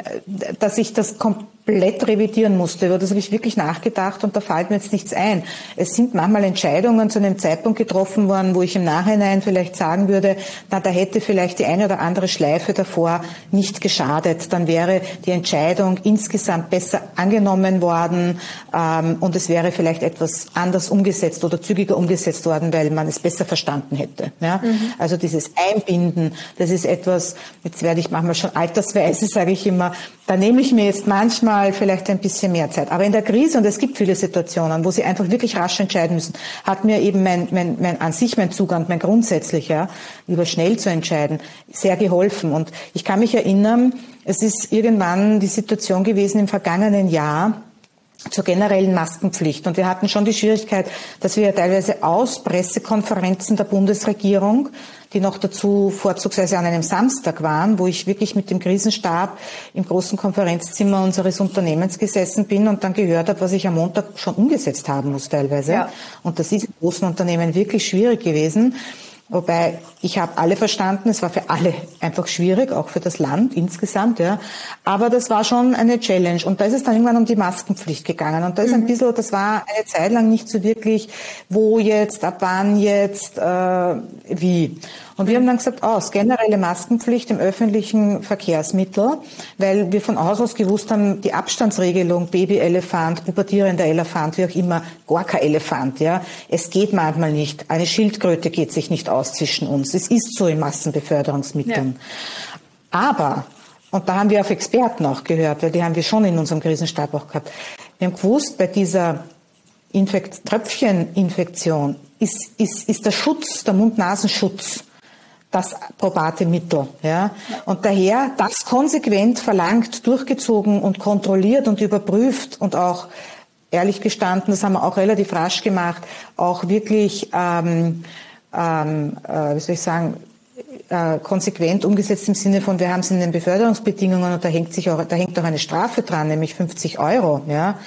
dass ich das komplett revidieren musste. Über das habe ich wirklich nachgedacht und da fällt mir jetzt nichts ein. Es sind manchmal Entscheidungen zu einem Zeitpunkt getroffen worden, wo ich im Nachhinein vielleicht sagen würde, na, da hätte vielleicht die eine oder andere Schleife davor nicht geschadet. Dann wäre die Entscheidung insgesamt besser angenommen worden ähm, und es wäre vielleicht etwas anders umgesetzt oder zügiger umgesetzt worden, weil man es besser verstanden hätte. Ja? Mhm. Also dieses Einbinden, das ist etwas, jetzt werde ich manchmal schon altersweise, sage ich immer, da nehme ich mir jetzt manchmal manchmal vielleicht ein bisschen mehr Zeit. Aber in der Krise, und es gibt viele Situationen, wo sie einfach wirklich rasch entscheiden müssen, hat mir eben mein, mein, mein an sich mein Zugang, mein grundsätzlicher, lieber schnell zu entscheiden, sehr geholfen. Und ich kann mich erinnern, es ist irgendwann die Situation gewesen im vergangenen Jahr, zur generellen Maskenpflicht. Und wir hatten schon die Schwierigkeit, dass wir teilweise aus Pressekonferenzen der Bundesregierung, die noch dazu vorzugsweise an einem Samstag waren, wo ich wirklich mit dem Krisenstab im großen Konferenzzimmer unseres Unternehmens gesessen bin und dann gehört habe, was ich am Montag schon umgesetzt haben muss teilweise. Ja. Und das ist in großen Unternehmen wirklich schwierig gewesen. Wobei ich habe alle verstanden, es war für alle einfach schwierig, auch für das Land insgesamt, ja. Aber das war schon eine Challenge. Und da ist es dann irgendwann um die Maskenpflicht gegangen. Und da ist ein mhm. bisschen, das war eine Zeit lang nicht so wirklich, wo jetzt, ab wann jetzt, äh, wie. Und wir haben dann gesagt, aus, generelle Maskenpflicht im öffentlichen Verkehrsmittel, weil wir von Haus aus gewusst haben, die Abstandsregelung, Babyelefant, pubertierender Elefant, wie auch immer, gar kein Elefant, ja. Es geht manchmal nicht. Eine Schildkröte geht sich nicht aus zwischen uns. Es ist so in Massenbeförderungsmitteln. Ja. Aber, und da haben wir auf Experten auch gehört, weil die haben wir schon in unserem Krisenstab auch gehabt. Wir haben gewusst, bei dieser Infekt Tröpfcheninfektion ist, ist, ist der Schutz, der Mund-Nasenschutz das probate Mittel. Ja? Und daher das konsequent verlangt, durchgezogen und kontrolliert und überprüft und auch ehrlich gestanden, das haben wir auch relativ rasch gemacht, auch wirklich, ähm, ähm, äh, wie soll ich sagen, äh, konsequent umgesetzt im Sinne von, wir haben es in den Beförderungsbedingungen und da hängt sich auch, da hängt auch eine Strafe dran, nämlich 50 Euro. Ja,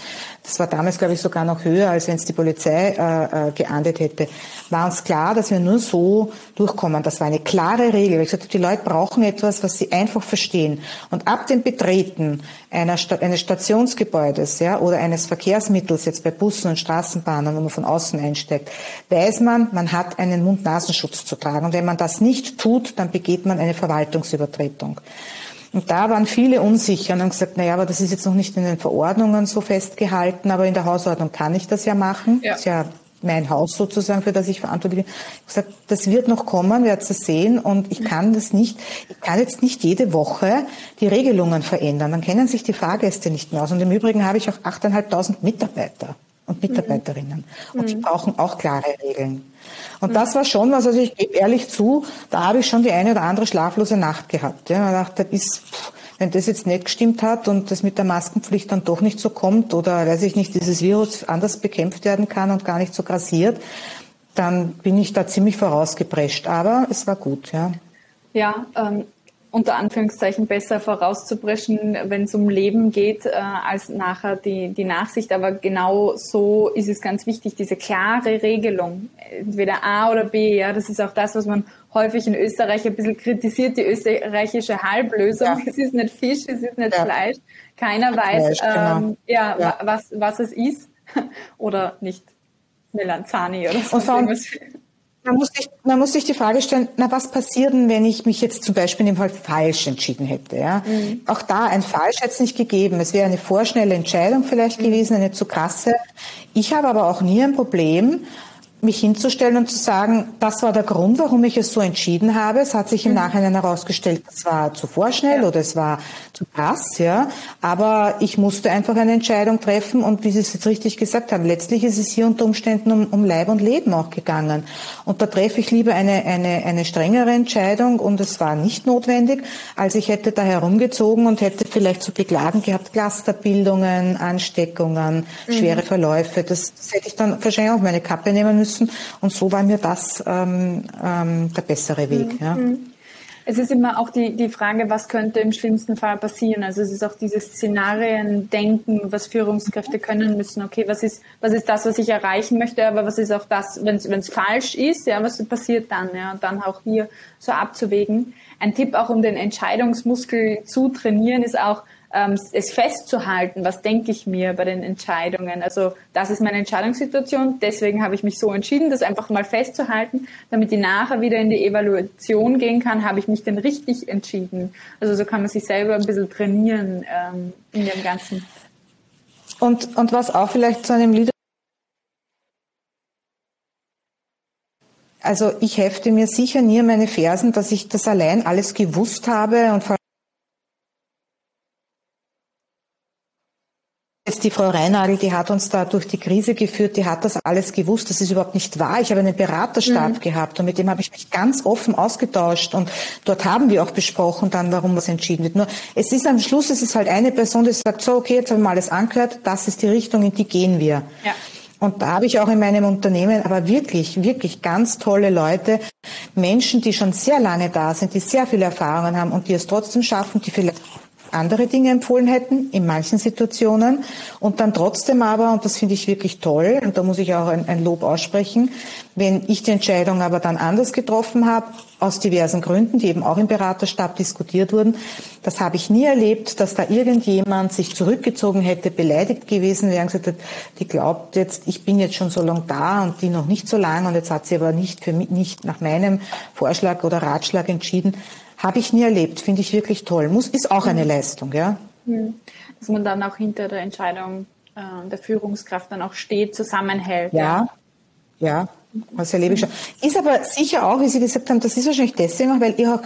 das war damals, glaube ich, sogar noch höher, als wenn es die Polizei äh, äh, geahndet hätte. War uns klar, dass wir nur so durchkommen. Das war eine klare Regel. Ich sagte, die Leute brauchen etwas, was sie einfach verstehen. Und ab dem Betreten einer Sta eines Stationsgebäudes ja, oder eines Verkehrsmittels, jetzt bei Bussen und Straßenbahnen, wo man von außen einsteigt, weiß man, man hat einen Mund-Nasenschutz zu tragen. Und wenn man das nicht tut, dann begeht man eine Verwaltungsübertretung. Und da waren viele unsicher und haben gesagt, naja, aber das ist jetzt noch nicht in den Verordnungen so festgehalten, aber in der Hausordnung kann ich das ja machen. Ja. Das ist ja mein Haus sozusagen, für das ich verantwortlich bin. Ich habe gesagt, das wird noch kommen, werdet ihr sehen und ich kann das nicht, ich kann jetzt nicht jede Woche die Regelungen verändern. Dann kennen sich die Fahrgäste nicht mehr aus. Und im Übrigen habe ich auch 8.500 Mitarbeiter und Mitarbeiterinnen. Mhm. Und die brauchen auch klare Regeln. Und mhm. das war schon was, also ich gebe ehrlich zu, da habe ich schon die eine oder andere schlaflose Nacht gehabt. Ja, man dachte, bis, wenn das jetzt nicht gestimmt hat und das mit der Maskenpflicht dann doch nicht so kommt oder weiß ich nicht, dieses Virus anders bekämpft werden kann und gar nicht so grassiert, dann bin ich da ziemlich vorausgeprescht. Aber es war gut, ja. Ja, ähm, unter Anführungszeichen besser vorauszupreschen, wenn es um Leben geht, äh, als nachher die, die Nachsicht. Aber genau so ist es ganz wichtig, diese klare Regelung. Entweder A oder B, ja, das ist auch das, was man häufig in Österreich ein bisschen kritisiert, die österreichische Halblösung. Ja. Es ist nicht Fisch, es ist nicht ja. Fleisch. Keiner weiß, Fleisch, genau. ähm, ja, ja, Was, was es ist oder nicht. Melanzani oder so. Man muss, sich, man muss sich die Frage stellen, na was passiert denn, wenn ich mich jetzt zum Beispiel in dem Fall falsch entschieden hätte? Ja? Mhm. Auch da, ein Falsch hätte es nicht gegeben. Es wäre eine vorschnelle Entscheidung vielleicht mhm. gewesen, eine zu krasse. Ich habe aber auch nie ein Problem, mich hinzustellen und zu sagen, das war der Grund, warum ich es so entschieden habe. Es hat sich im mhm. Nachhinein herausgestellt, es war zu vorschnell ja. oder es war zu krass, ja. Aber ich musste einfach eine Entscheidung treffen und wie Sie es jetzt richtig gesagt haben, letztlich ist es hier unter Umständen um, um Leib und Leben auch gegangen. Und da treffe ich lieber eine, eine, eine strengere Entscheidung und es war nicht notwendig, als ich hätte da herumgezogen und hätte vielleicht zu beklagen gehabt, Clusterbildungen, Ansteckungen, mhm. schwere Verläufe. Das, das hätte ich dann wahrscheinlich auch meine Kappe nehmen müssen müssen. Und so war mir das ähm, ähm, der bessere Weg. Mhm. Ja. Es ist immer auch die, die Frage, was könnte im schlimmsten Fall passieren. Also es ist auch dieses Szenarien-Denken, was Führungskräfte können müssen. Okay, was ist, was ist das, was ich erreichen möchte, aber was ist auch das, wenn es falsch ist, ja, was passiert dann? Ja, und dann auch hier so abzuwägen. Ein Tipp auch, um den Entscheidungsmuskel zu trainieren, ist auch, ähm, es festzuhalten, was denke ich mir bei den Entscheidungen. Also das ist meine Entscheidungssituation, deswegen habe ich mich so entschieden, das einfach mal festzuhalten, damit ich nachher wieder in die Evaluation gehen kann, habe ich mich denn richtig entschieden. Also so kann man sich selber ein bisschen trainieren ähm, in dem Ganzen. Und, und was auch vielleicht zu einem Leader Also ich hefte mir sicher nie meine Fersen, dass ich das allein alles gewusst habe und vor jetzt die Frau Reinagel, die hat uns da durch die Krise geführt, die hat das alles gewusst, das ist überhaupt nicht wahr. Ich habe einen Beraterstab mhm. gehabt und mit dem habe ich mich ganz offen ausgetauscht und dort haben wir auch besprochen dann, warum was entschieden wird. Nur es ist am Schluss, es ist halt eine Person, die sagt, so okay, jetzt haben wir alles angehört, das ist die Richtung, in die gehen wir. Ja. Und da habe ich auch in meinem Unternehmen aber wirklich, wirklich ganz tolle Leute, Menschen, die schon sehr lange da sind, die sehr viele Erfahrungen haben und die es trotzdem schaffen, die vielleicht andere Dinge empfohlen hätten in manchen Situationen und dann trotzdem aber, und das finde ich wirklich toll, und da muss ich auch ein, ein, Lob aussprechen, wenn ich die Entscheidung aber dann anders getroffen habe, aus diversen Gründen, die eben auch im Beraterstab diskutiert wurden, das habe ich nie erlebt, dass da irgendjemand sich zurückgezogen hätte, beleidigt gewesen wäre und gesagt hat, die glaubt jetzt, ich bin jetzt schon so lange da und die noch nicht so lange und jetzt hat sie aber nicht für mich, nicht nach meinem Vorschlag oder Ratschlag entschieden. Habe ich nie erlebt, finde ich wirklich toll. Muss, ist auch eine mhm. Leistung, ja. Mhm. Dass man dann auch hinter der Entscheidung äh, der Führungskraft dann auch steht, zusammenhält. Ja, ja, ja das erlebe ich schon. Ist aber sicher auch, wie Sie gesagt haben, das ist wahrscheinlich deswegen, weil ihr auch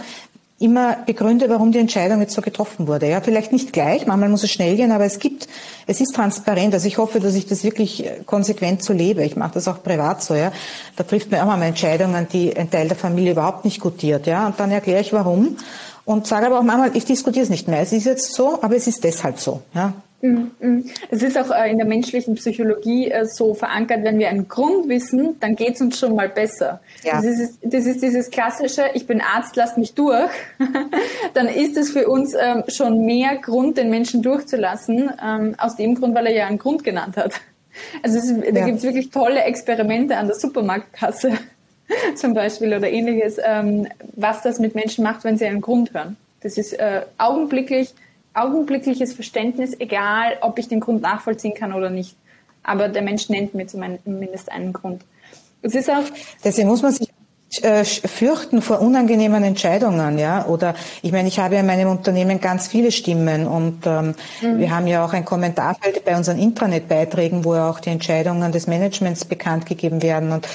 immer begründet, warum die Entscheidung jetzt so getroffen wurde. Ja, vielleicht nicht gleich, manchmal muss es schnell gehen, aber es gibt, es ist transparent. Also ich hoffe, dass ich das wirklich konsequent so lebe. Ich mache das auch privat so, ja. Da trifft man auch mal Entscheidungen, die ein Teil der Familie überhaupt nicht gutiert, ja. Und dann erkläre ich warum und sage aber auch manchmal, ich diskutiere es nicht mehr. Es ist jetzt so, aber es ist deshalb so, ja. Mhm, mhm. Es ist auch äh, in der menschlichen Psychologie äh, so verankert, wenn wir einen Grund wissen, dann geht es uns schon mal besser. Ja. Das, ist, das ist dieses klassische, ich bin Arzt, lass mich durch. dann ist es für uns ähm, schon mehr Grund, den Menschen durchzulassen, ähm, aus dem Grund, weil er ja einen Grund genannt hat. Also ist, da ja. gibt es wirklich tolle Experimente an der Supermarktkasse zum Beispiel oder ähnliches, ähm, was das mit Menschen macht, wenn sie einen Grund hören. Das ist äh, augenblicklich augenblickliches Verständnis, egal ob ich den Grund nachvollziehen kann oder nicht. Aber der Mensch nennt mir zumindest einen Grund. Es ist auch. Deswegen muss man sich äh, fürchten vor unangenehmen Entscheidungen, ja. Oder ich meine, ich habe ja in meinem Unternehmen ganz viele Stimmen und ähm, mhm. wir haben ja auch ein Kommentarfeld bei unseren Intranet-Beiträgen, wo ja auch die Entscheidungen des Managements bekannt gegeben werden. Und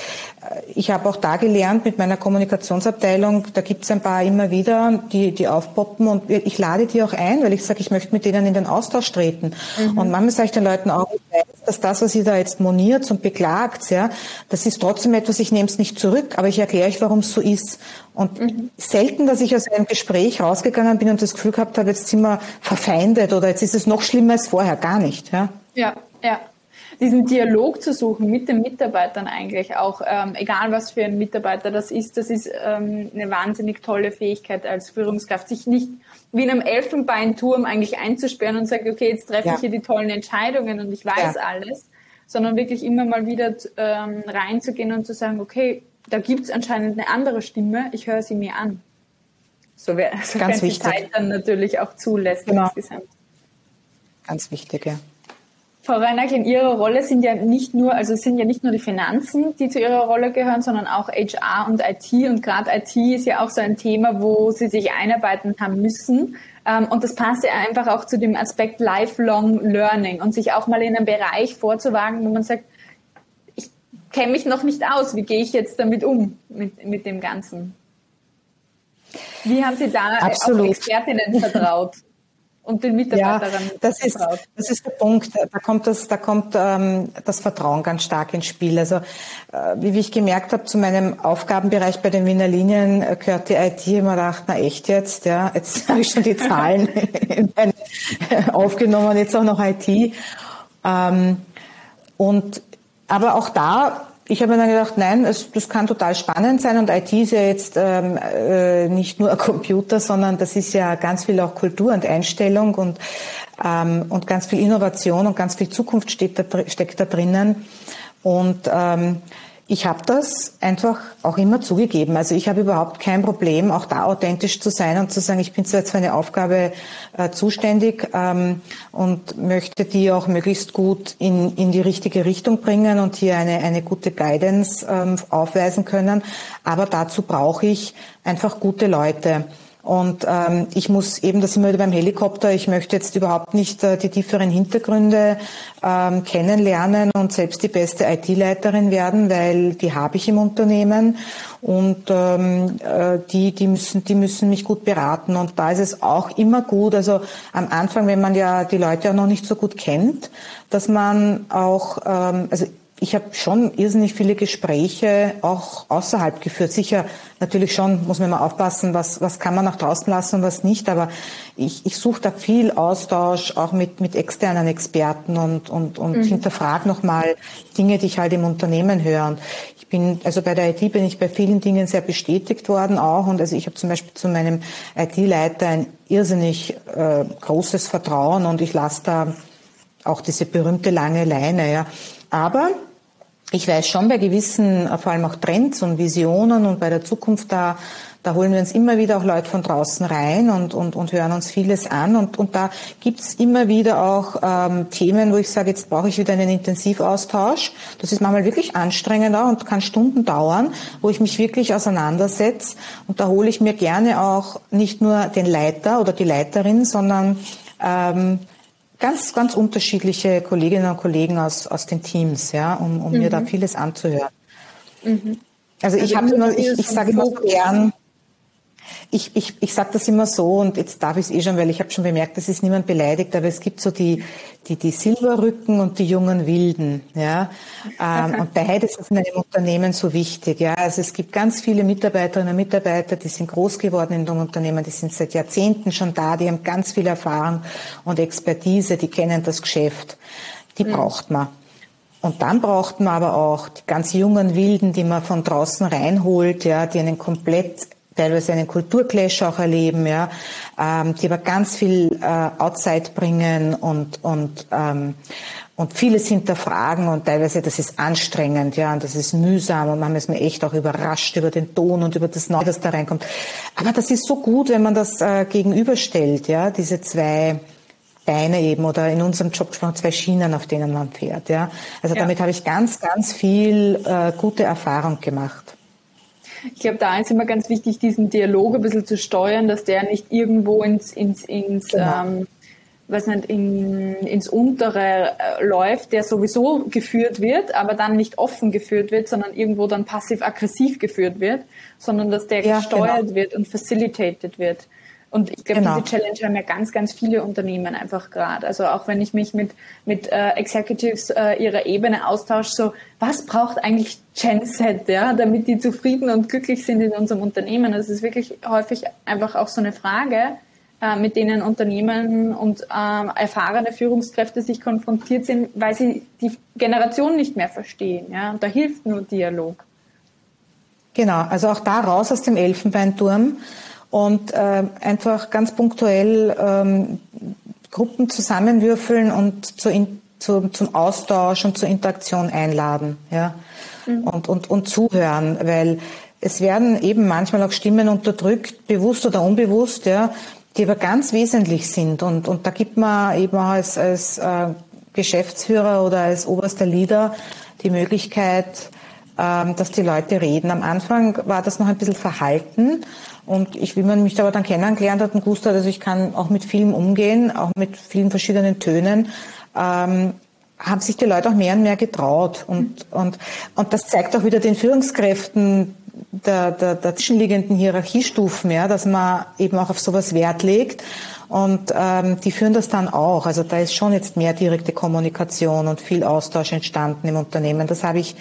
ich habe auch da gelernt mit meiner Kommunikationsabteilung, da gibt es ein paar immer wieder, die, die aufpoppen und ich lade die auch ein, weil ich sage, ich möchte mit denen in den Austausch treten. Mhm. Und manchmal sage ich den Leuten auch, dass das, was ihr da jetzt moniert und beklagt, ja, das ist trotzdem etwas, ich nehme es nicht zurück, aber ich erkläre euch, warum es so ist. Und mhm. selten, dass ich aus einem Gespräch rausgegangen bin und das Gefühl gehabt habe, jetzt sind wir verfeindet oder jetzt ist es noch schlimmer als vorher, gar nicht. Ja, ja. ja diesen Dialog zu suchen mit den Mitarbeitern eigentlich auch, ähm, egal was für ein Mitarbeiter das ist, das ist ähm, eine wahnsinnig tolle Fähigkeit als Führungskraft, sich nicht wie in einem Elfenbeinturm eigentlich einzusperren und sagen, okay, jetzt treffe ja. ich hier die tollen Entscheidungen und ich weiß ja. alles, sondern wirklich immer mal wieder ähm, reinzugehen und zu sagen, okay, da gibt es anscheinend eine andere Stimme, ich höre sie mir an. So wäre so Ganz wichtig. die Zeit dann natürlich auch zulässt genau. insgesamt. Ganz wichtig, ja. Frau Reinagel, in Ihrer Rolle sind ja nicht nur, also sind ja nicht nur die Finanzen, die zu Ihrer Rolle gehören, sondern auch HR und IT. Und gerade IT ist ja auch so ein Thema, wo Sie sich einarbeiten haben müssen. Ähm, und das passt ja einfach auch zu dem Aspekt Lifelong Learning und sich auch mal in einem Bereich vorzuwagen, wo man sagt, ich kenne mich noch nicht aus, wie gehe ich jetzt damit um, mit, mit dem Ganzen? Wie haben Sie da Absolut. auch Expertinnen vertraut? und den Mitarbeiterinnen. Ja, das ist, das ist der Punkt. Da kommt das, da kommt ähm, das Vertrauen ganz stark ins Spiel. Also äh, wie, ich gemerkt habe, zu meinem Aufgabenbereich bei den Wiener Linien äh, gehört die IT. Immer gedacht, na echt jetzt, ja, jetzt habe ich schon die Zahlen aufgenommen, jetzt auch noch IT. Ähm, und aber auch da ich habe mir dann gedacht, nein, es, das kann total spannend sein und IT ist ja jetzt ähm, äh, nicht nur ein Computer, sondern das ist ja ganz viel auch Kultur und Einstellung und, ähm, und ganz viel Innovation und ganz viel Zukunft da, steckt da drinnen. Und ähm, ich habe das einfach auch immer zugegeben. Also ich habe überhaupt kein Problem, auch da authentisch zu sein und zu sagen, ich bin zwar für eine Aufgabe äh, zuständig ähm, und möchte die auch möglichst gut in, in die richtige Richtung bringen und hier eine, eine gute Guidance ähm, aufweisen können. Aber dazu brauche ich einfach gute Leute. Und ähm, ich muss eben, das sind wir beim Helikopter, ich möchte jetzt überhaupt nicht äh, die tieferen Hintergründe ähm, kennenlernen und selbst die beste IT-Leiterin werden, weil die habe ich im Unternehmen und ähm, äh, die, die, müssen, die müssen mich gut beraten. Und da ist es auch immer gut, also am Anfang, wenn man ja die Leute auch noch nicht so gut kennt, dass man auch, ähm, also ich habe schon irrsinnig viele Gespräche auch außerhalb geführt. Sicher, natürlich schon muss man immer aufpassen, was, was kann man nach draußen lassen und was nicht. Aber ich, ich suche da viel Austausch auch mit, mit externen Experten und, und, und mhm. hinterfrage nochmal Dinge, die ich halt im Unternehmen höre. Und ich bin, also bei der IT bin ich bei vielen Dingen sehr bestätigt worden auch. Und also ich habe zum Beispiel zu meinem IT-Leiter ein irrsinnig äh, großes Vertrauen und ich lasse da auch diese berühmte lange Leine, ja. Aber ich weiß schon bei gewissen, äh, vor allem auch Trends und Visionen und bei der Zukunft, da, da holen wir uns immer wieder auch Leute von draußen rein und, und, und hören uns vieles an. Und, und da gibt's immer wieder auch ähm, Themen, wo ich sage, jetzt brauche ich wieder einen Intensivaustausch. Das ist manchmal wirklich anstrengender und kann Stunden dauern, wo ich mich wirklich auseinandersetze. Und da hole ich mir gerne auch nicht nur den Leiter oder die Leiterin, sondern ähm, ganz, ganz unterschiedliche Kolleginnen und Kollegen aus, aus den Teams, ja, um, um mhm. mir da mhm. vieles anzuhören. Mhm. Also, also ich habe immer, ich, ich sage immer so gern, ich, ich, ich sage das immer so und jetzt darf ich es eh schon, weil ich habe schon bemerkt, es ist niemand beleidigt, aber es gibt so die, die, die Silberrücken und die jungen Wilden. Ja? Ähm, und beides ist in einem Unternehmen so wichtig. Ja? Also es gibt ganz viele Mitarbeiterinnen und Mitarbeiter, die sind groß geworden in dem Unternehmen, die sind seit Jahrzehnten schon da, die haben ganz viel Erfahrung und Expertise, die kennen das Geschäft. Die mhm. braucht man. Und dann braucht man aber auch die ganz jungen Wilden, die man von draußen reinholt, ja, die einen komplett teilweise einen Kulturclash auch erleben, ja, ähm, die aber ganz viel äh, Outside bringen und und ähm, und vieles hinterfragen und teilweise das ist anstrengend, ja, und das ist mühsam und manchmal ist man echt auch überrascht über den Ton und über das Neue, das da reinkommt. Aber das ist so gut, wenn man das äh, gegenüberstellt, ja, diese zwei Beine eben oder in unserem Job gesprochen zwei Schienen, auf denen man fährt, ja. Also ja. damit habe ich ganz, ganz viel äh, gute Erfahrung gemacht. Ich glaube, da ist immer ganz wichtig, diesen Dialog ein bisschen zu steuern, dass der nicht irgendwo ins, ins, ins genau. ähm, was nicht, in, ins Untere äh, läuft, der sowieso geführt wird, aber dann nicht offen geführt wird, sondern irgendwo dann passiv-aggressiv geführt wird, sondern dass der ja, gesteuert genau. wird und facilitated wird. Und ich glaube, genau. diese Challenge haben ja ganz, ganz viele Unternehmen einfach gerade. Also auch wenn ich mich mit, mit äh, Executives äh, ihrer Ebene austausche, so was braucht eigentlich Genset, ja, damit die zufrieden und glücklich sind in unserem Unternehmen. Das ist wirklich häufig einfach auch so eine Frage, äh, mit denen Unternehmen und äh, erfahrene Führungskräfte sich konfrontiert sind, weil sie die Generation nicht mehr verstehen. Ja, und da hilft nur Dialog. Genau, also auch da raus aus dem Elfenbeinturm und äh, einfach ganz punktuell ähm, Gruppen zusammenwürfeln und zu, in, zu, zum Austausch und zur Interaktion einladen, ja, mhm. und, und, und zuhören, weil es werden eben manchmal auch Stimmen unterdrückt, bewusst oder unbewusst, ja, die aber ganz wesentlich sind und, und da gibt man eben auch als, als äh, Geschäftsführer oder als oberster Leader die Möglichkeit, ähm, dass die Leute reden. Am Anfang war das noch ein bisschen verhalten und ich, wie man mich aber dann kennengelernt hat und gewusst hat, also ich kann auch mit vielem umgehen, auch mit vielen verschiedenen Tönen, ähm, haben sich die Leute auch mehr und mehr getraut. Und, und, und das zeigt auch wieder den Führungskräften der, der, der zwischenliegenden Hierarchiestufen, ja, dass man eben auch auf sowas Wert legt. Und ähm, die führen das dann auch. Also da ist schon jetzt mehr direkte Kommunikation und viel Austausch entstanden im Unternehmen. Das habe ich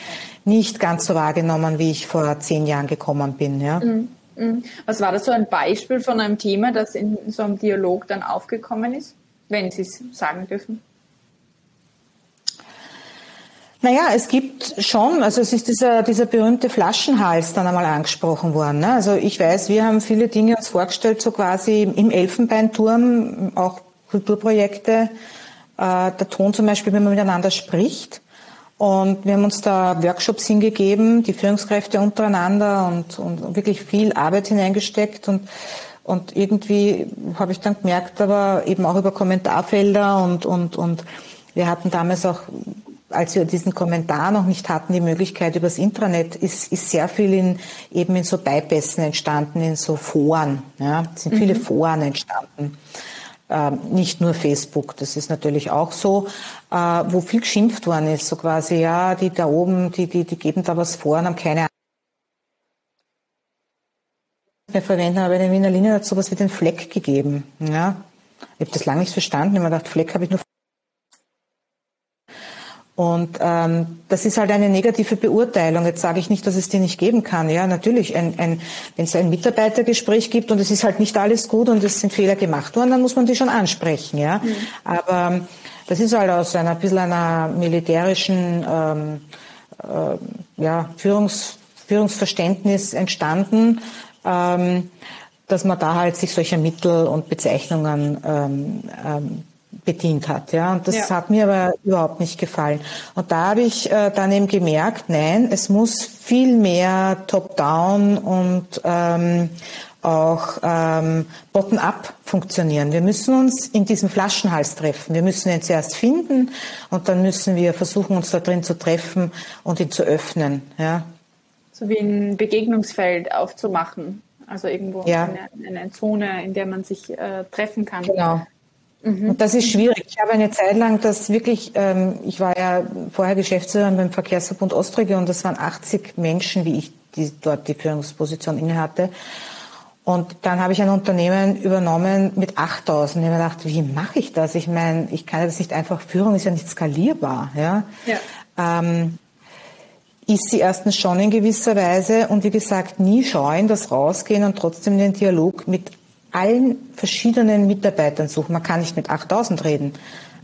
nicht ganz so wahrgenommen, wie ich vor zehn Jahren gekommen bin. Ja. Mhm. Mhm. Was war das so ein Beispiel von einem Thema, das in so einem Dialog dann aufgekommen ist, wenn Sie es sagen dürfen? Naja, es gibt schon, also es ist dieser, dieser berühmte Flaschenhals dann einmal angesprochen worden. Ne? Also ich weiß, wir haben viele Dinge uns vorgestellt, so quasi im Elfenbeinturm, auch Kulturprojekte, äh, der Ton zum Beispiel, wenn man miteinander spricht. Und wir haben uns da Workshops hingegeben, die Führungskräfte untereinander und, und wirklich viel Arbeit hineingesteckt und und irgendwie habe ich dann gemerkt, aber eben auch über Kommentarfelder und, und, und wir hatten damals auch als wir diesen Kommentar noch nicht hatten, die Möglichkeit übers Intranet, ist, ist sehr viel in, eben in so Bypässen entstanden, in so Foren. Ja, es sind viele mhm. Foren entstanden. Ähm, nicht nur Facebook, das ist natürlich auch so, äh, wo viel geschimpft worden ist, so quasi, ja, die da oben, die, die, die geben da was vor und haben keine mehr verwenden, aber in den Wiener Linien hat sowas wie den Fleck gegeben. Ja. Ich habe das lange nicht verstanden. Ich habe gedacht, Fleck habe ich nur und ähm, das ist halt eine negative Beurteilung. Jetzt sage ich nicht, dass es die nicht geben kann. Ja, natürlich, ein, ein, wenn es ein Mitarbeitergespräch gibt und es ist halt nicht alles gut und es sind Fehler gemacht worden, dann muss man die schon ansprechen. Ja, mhm. aber ähm, das ist halt aus einer bisschen einer militärischen ähm, äh, ja, Führungs, Führungsverständnis entstanden, ähm, dass man da halt sich solcher Mittel und Bezeichnungen ähm, ähm, bedient hat. Ja, und das ja. hat mir aber überhaupt nicht gefallen. Und da habe ich äh, dann eben gemerkt, nein, es muss viel mehr top-down und ähm, auch ähm, bottom-up funktionieren. Wir müssen uns in diesem Flaschenhals treffen. Wir müssen ihn zuerst finden und dann müssen wir versuchen, uns da drin zu treffen und ihn zu öffnen. Ja. So wie ein Begegnungsfeld aufzumachen. Also irgendwo ja. eine, eine, Zone, in der man sich äh, treffen kann. Genau. Mhm. Und das ist schwierig. Ich habe eine Zeit lang das wirklich, ähm, ich war ja vorher Geschäftsführerin beim Verkehrsverbund Ostregion das waren 80 Menschen, wie ich, die dort die Führungsposition innehatte. Und dann habe ich ein Unternehmen übernommen mit 8000. Ich habe mir gedacht, wie mache ich das? Ich meine, ich kann das nicht einfach, Führung ist ja nicht skalierbar. Ja? ja. Ähm, ist sie erstens schon in gewisser Weise und wie gesagt, nie scheuen, das rausgehen und trotzdem den Dialog mit allen verschiedenen Mitarbeitern suchen. Man kann nicht mit 8000 reden,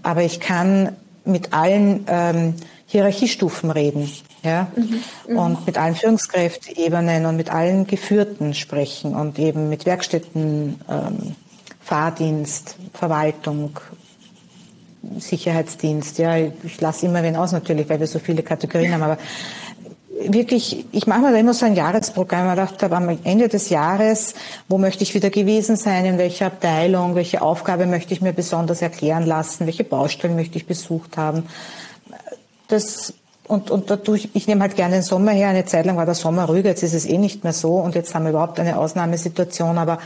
aber ich kann mit allen ähm, Hierarchiestufen reden, ja, mhm, mhm. und mit allen Führungskräfteebenen und mit allen Geführten sprechen und eben mit Werkstätten, ähm, Fahrdienst, Verwaltung, Sicherheitsdienst, ja, ich lasse immer wen aus natürlich, weil wir so viele Kategorien haben, aber wirklich, ich mache mir da immer so ein Jahresprogramm. Ich gedacht habe, am Ende des Jahres, wo möchte ich wieder gewesen sein, in welcher Abteilung, welche Aufgabe möchte ich mir besonders erklären lassen, welche Baustellen möchte ich besucht haben. Das und, und dadurch, ich nehme halt gerne den Sommer her. Eine Zeit lang war der Sommer ruhiger, jetzt ist es eh nicht mehr so und jetzt haben wir überhaupt eine Ausnahmesituation, aber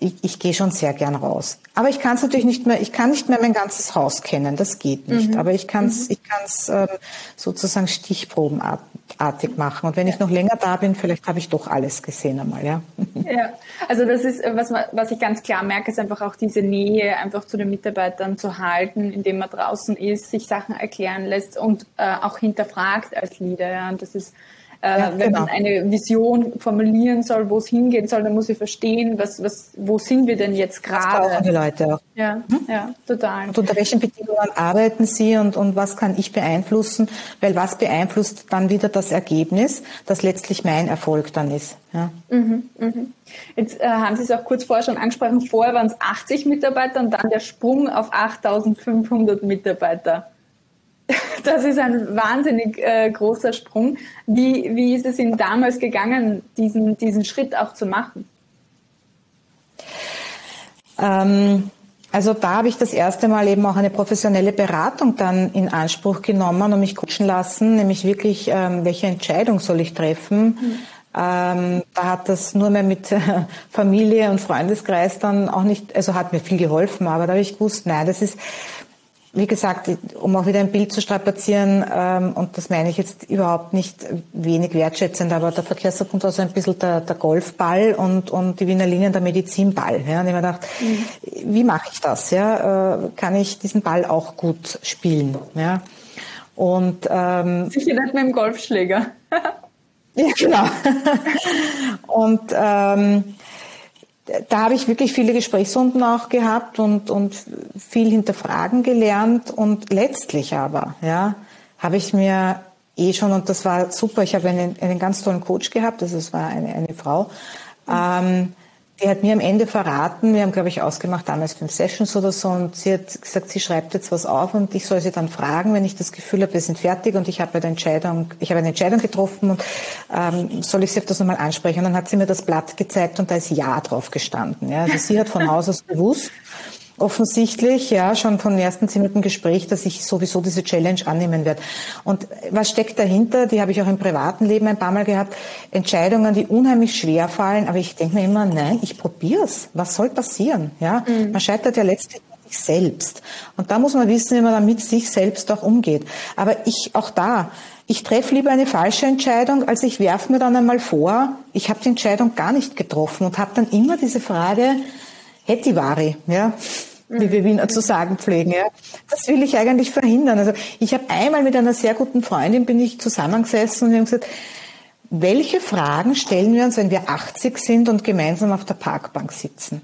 ich, ich gehe schon sehr gern raus. Aber ich kann es natürlich nicht mehr, ich kann nicht mehr mein ganzes Haus kennen, das geht nicht. Mhm. Aber ich kann es mhm. ich kann's, ähm, sozusagen stichprobenartig machen. Und wenn ich noch länger da bin, vielleicht habe ich doch alles gesehen einmal, ja. Ja, also das ist, was, was ich ganz klar merke, ist einfach auch diese Nähe einfach zu den Mitarbeitern zu halten, indem man draußen ist, sich Sachen erklären lässt und äh, auch hinterfragt als Leader. Ja. Und das ist äh, ja, wenn genau. man eine Vision formulieren soll, wo es hingehen soll, dann muss ich verstehen, was, was, wo sind wir denn jetzt gerade? Das brauchen die Leute auch. Ja, hm? ja, total. Und unter welchen Bedingungen arbeiten Sie und, und was kann ich beeinflussen? Weil was beeinflusst dann wieder das Ergebnis, das letztlich mein Erfolg dann ist. Ja. Mhm, mhm. Jetzt äh, haben Sie es auch kurz vorher schon angesprochen, vorher waren es 80 Mitarbeiter und dann der Sprung auf 8500 Mitarbeiter. Das ist ein wahnsinnig äh, großer Sprung. Wie, wie ist es Ihnen damals gegangen, diesen, diesen Schritt auch zu machen? Ähm, also da habe ich das erste Mal eben auch eine professionelle Beratung dann in Anspruch genommen und mich coachen lassen, nämlich wirklich, ähm, welche Entscheidung soll ich treffen. Mhm. Ähm, da hat das nur mehr mit Familie und Freundeskreis dann auch nicht, also hat mir viel geholfen, aber da habe ich gewusst, nein, das ist, wie gesagt, um auch wieder ein Bild zu strapazieren, ähm, und das meine ich jetzt überhaupt nicht wenig wertschätzend, aber der Verkehrsverbund war so ein bisschen der, der Golfball und, und die Wiener Linien der Medizinball. Ja, und ich mir gedacht, mhm. wie mache ich das? Ja, äh, kann ich diesen Ball auch gut spielen? Ja, und ähm, sicher nicht mit dem Golfschläger. ja, genau. und ähm, da habe ich wirklich viele Gesprächsrunden auch gehabt und, und viel hinterfragen gelernt. Und letztlich aber, ja, habe ich mir eh schon, und das war super, ich habe einen, einen ganz tollen Coach gehabt, das war eine, eine Frau, ähm, die hat mir am Ende verraten, wir haben, glaube ich, ausgemacht, damals fünf Sessions oder so, und sie hat gesagt, sie schreibt jetzt was auf und ich soll sie dann fragen, wenn ich das Gefühl habe, wir sind fertig und ich habe eine Entscheidung, ich habe eine Entscheidung getroffen und ähm, soll ich sie auf das nochmal ansprechen? Und dann hat sie mir das Blatt gezeigt und da ist Ja drauf gestanden. Ja? Also sie hat von Haus aus gewusst, offensichtlich, ja, schon vom ersten ziemlichen Gespräch, dass ich sowieso diese Challenge annehmen werde. Und was steckt dahinter? Die habe ich auch im privaten Leben ein paar Mal gehabt. Entscheidungen, die unheimlich schwer fallen, aber ich denke mir immer, nein, ich probiere es. Was soll passieren? Ja, mhm. man scheitert ja letztlich sich selbst. Und da muss man wissen, wie man damit sich selbst auch umgeht. Aber ich, auch da, ich treffe lieber eine falsche Entscheidung, als ich werfe mir dann einmal vor, ich habe die Entscheidung gar nicht getroffen und habe dann immer diese Frage, hätte Vari, ja, wie wir Wiener zu sagen pflegen. Ja. Das will ich eigentlich verhindern. Also ich habe einmal mit einer sehr guten Freundin bin ich zusammengesessen und wir haben gesagt, welche Fragen stellen wir uns, wenn wir 80 sind und gemeinsam auf der Parkbank sitzen?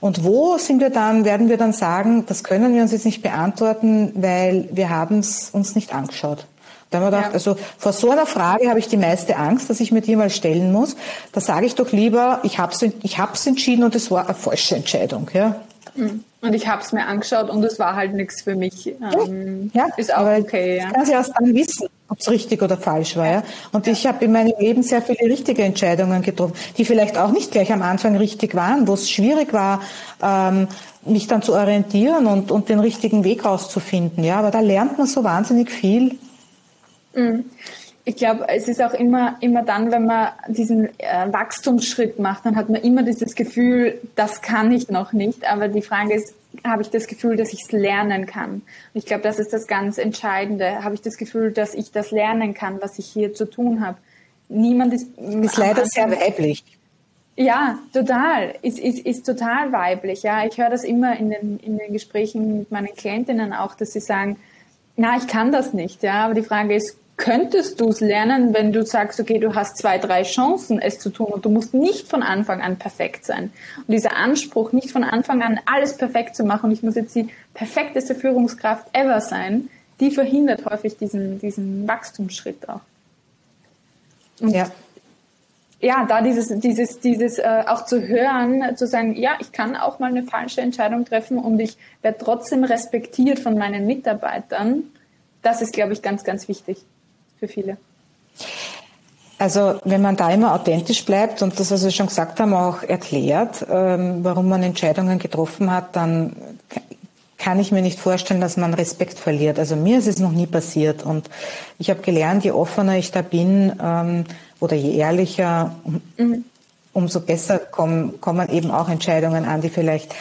Und wo sind wir dann, werden wir dann sagen, das können wir uns jetzt nicht beantworten, weil wir haben es uns nicht angeschaut. Da haben wir gedacht, ja. also vor so einer Frage habe ich die meiste Angst, dass ich mir die mal stellen muss. Da sage ich doch lieber, ich habe es ich hab's entschieden und es war eine falsche Entscheidung. Ja. Mhm. Und ich habe es mir angeschaut und es war halt nichts für mich. Ähm, ja, ist auch okay. Ja. Kann sie erst dann wissen, ob es richtig oder falsch war. Ja? Und ja. ich habe in meinem Leben sehr viele richtige Entscheidungen getroffen, die vielleicht auch nicht gleich am Anfang richtig waren, wo es schwierig war, ähm, mich dann zu orientieren und, und den richtigen Weg rauszufinden. Ja, aber da lernt man so wahnsinnig viel. Mhm. Ich glaube, es ist auch immer, immer dann, wenn man diesen äh, Wachstumsschritt macht, dann hat man immer dieses Gefühl, das kann ich noch nicht. Aber die Frage ist, habe ich das Gefühl, dass ich es lernen kann? Und ich glaube, das ist das ganz Entscheidende. Habe ich das Gefühl, dass ich das lernen kann, was ich hier zu tun habe? Niemand ist. Ist leider sehr weiblich. Ja, total. Ist, ist, ist total weiblich. Ja, ich höre das immer in den, in den Gesprächen mit meinen Klientinnen auch, dass sie sagen, na, ich kann das nicht. Ja, aber die Frage ist, könntest du es lernen, wenn du sagst, okay, du hast zwei, drei Chancen, es zu tun und du musst nicht von Anfang an perfekt sein. Und dieser Anspruch, nicht von Anfang an alles perfekt zu machen und ich muss jetzt die perfekteste Führungskraft ever sein, die verhindert häufig diesen, diesen Wachstumsschritt auch. Und ja. Ja, da dieses, dieses, dieses äh, auch zu hören, zu sagen, ja, ich kann auch mal eine falsche Entscheidung treffen und ich werde trotzdem respektiert von meinen Mitarbeitern. Das ist, glaube ich, ganz, ganz wichtig für viele? Also wenn man da immer authentisch bleibt und das, was wir schon gesagt haben, auch erklärt, ähm, warum man Entscheidungen getroffen hat, dann kann ich mir nicht vorstellen, dass man Respekt verliert. Also mir ist es noch nie passiert und ich habe gelernt, je offener ich da bin ähm, oder je ehrlicher, mhm. umso besser kommen, kommen eben auch Entscheidungen an, die vielleicht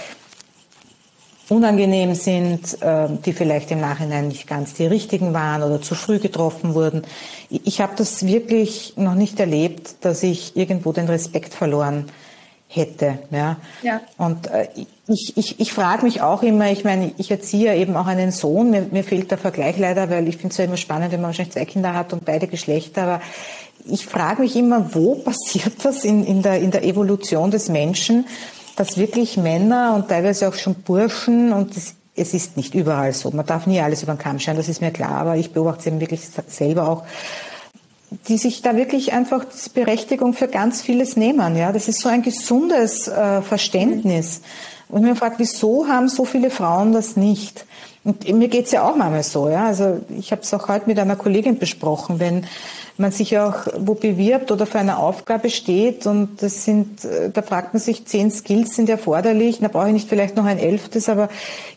unangenehm sind, äh, die vielleicht im Nachhinein nicht ganz die richtigen waren oder zu früh getroffen wurden. Ich habe das wirklich noch nicht erlebt, dass ich irgendwo den Respekt verloren hätte. Ja. ja. Und äh, ich, ich, ich frage mich auch immer, ich meine, ich erziehe ja eben auch einen Sohn, mir, mir fehlt der Vergleich leider, weil ich finde es ja immer spannend, wenn man wahrscheinlich zwei Kinder hat und beide Geschlechter, aber ich frage mich immer, wo passiert das in, in, der, in der Evolution des Menschen, dass wirklich Männer und teilweise auch schon Burschen und das, es ist nicht überall so. Man darf nie alles über den Kamm scheren, das ist mir klar, aber ich beobachte es eben wirklich selber auch, die sich da wirklich einfach diese Berechtigung für ganz vieles nehmen. Ja, das ist so ein gesundes äh, Verständnis. Und mir frage, wieso haben so viele Frauen das nicht? Und mir geht's ja auch manchmal so. Ja, also ich habe es auch heute mit einer Kollegin besprochen, wenn man sich auch wo bewirbt oder für eine Aufgabe steht und das sind, äh, da fragt man sich, zehn Skills sind erforderlich, da brauche ich nicht vielleicht noch ein elftes, aber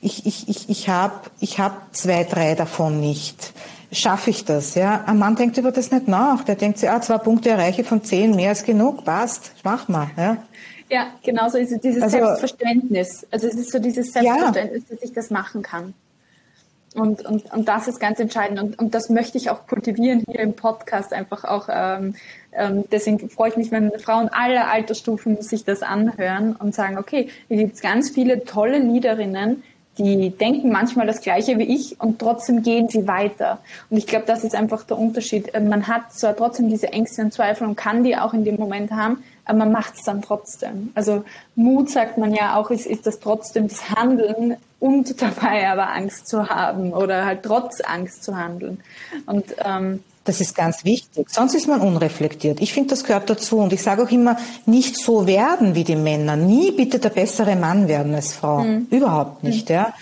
ich, ich, ich, ich habe ich hab zwei, drei davon nicht. Schaffe ich das? Ja, ein Mann denkt über das nicht nach. Der denkt sich, ah, zwei Punkte erreiche von zehn, mehr als genug, passt, mach mal. Ja. Ja, genauso ist es dieses also, Selbstverständnis. Also es ist so dieses Selbstverständnis, ja. dass ich das machen kann. Und, und, und das ist ganz entscheidend. Und, und das möchte ich auch kultivieren hier im Podcast einfach auch. Ähm, ähm, deswegen freue ich mich, wenn Frauen aller Altersstufen sich das anhören und sagen, okay, hier gibt es ganz viele tolle Leaderinnen, die denken manchmal das Gleiche wie ich und trotzdem gehen sie weiter. Und ich glaube, das ist einfach der Unterschied. Äh, man hat zwar trotzdem diese Ängste und Zweifel und kann die auch in dem Moment haben, aber man macht es dann trotzdem. Also Mut sagt man ja auch, ist, ist das trotzdem das Handeln und dabei aber Angst zu haben oder halt trotz Angst zu handeln. Und ähm, das ist ganz wichtig. Sonst ist man unreflektiert. Ich finde, das gehört dazu. Und ich sage auch immer, nicht so werden wie die Männer. Nie bitte der bessere Mann werden als Frau. Mhm. Überhaupt nicht. Mhm. Ja.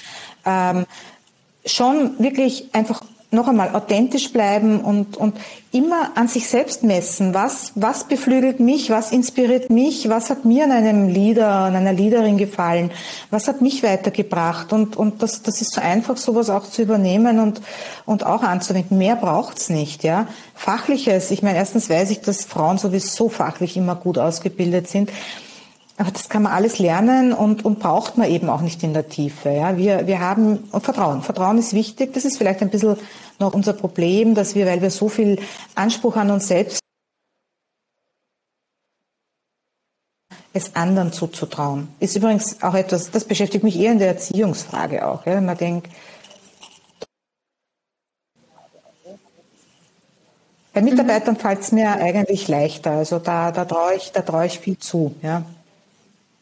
Ähm, schon wirklich einfach noch einmal authentisch bleiben und, und immer an sich selbst messen. Was, was beflügelt mich? Was inspiriert mich? Was hat mir an einem Leader, an einer Leaderin gefallen? Was hat mich weitergebracht? Und, und das, das ist so einfach, sowas auch zu übernehmen und, und auch anzuwenden. Mehr braucht's nicht, ja. Fachliches. Ich meine, erstens weiß ich, dass Frauen sowieso fachlich immer gut ausgebildet sind. Aber das kann man alles lernen und, und braucht man eben auch nicht in der Tiefe. Ja. Wir, wir haben und Vertrauen. Vertrauen ist wichtig. Das ist vielleicht ein bisschen noch unser Problem, dass wir, weil wir so viel Anspruch an uns selbst es anderen zuzutrauen. Ist übrigens auch etwas, das beschäftigt mich eher in der Erziehungsfrage auch. Ja. Wenn man denkt, bei Mitarbeitern fällt es mir eigentlich leichter. Also da, da traue ich, da traue ich viel zu. Ja.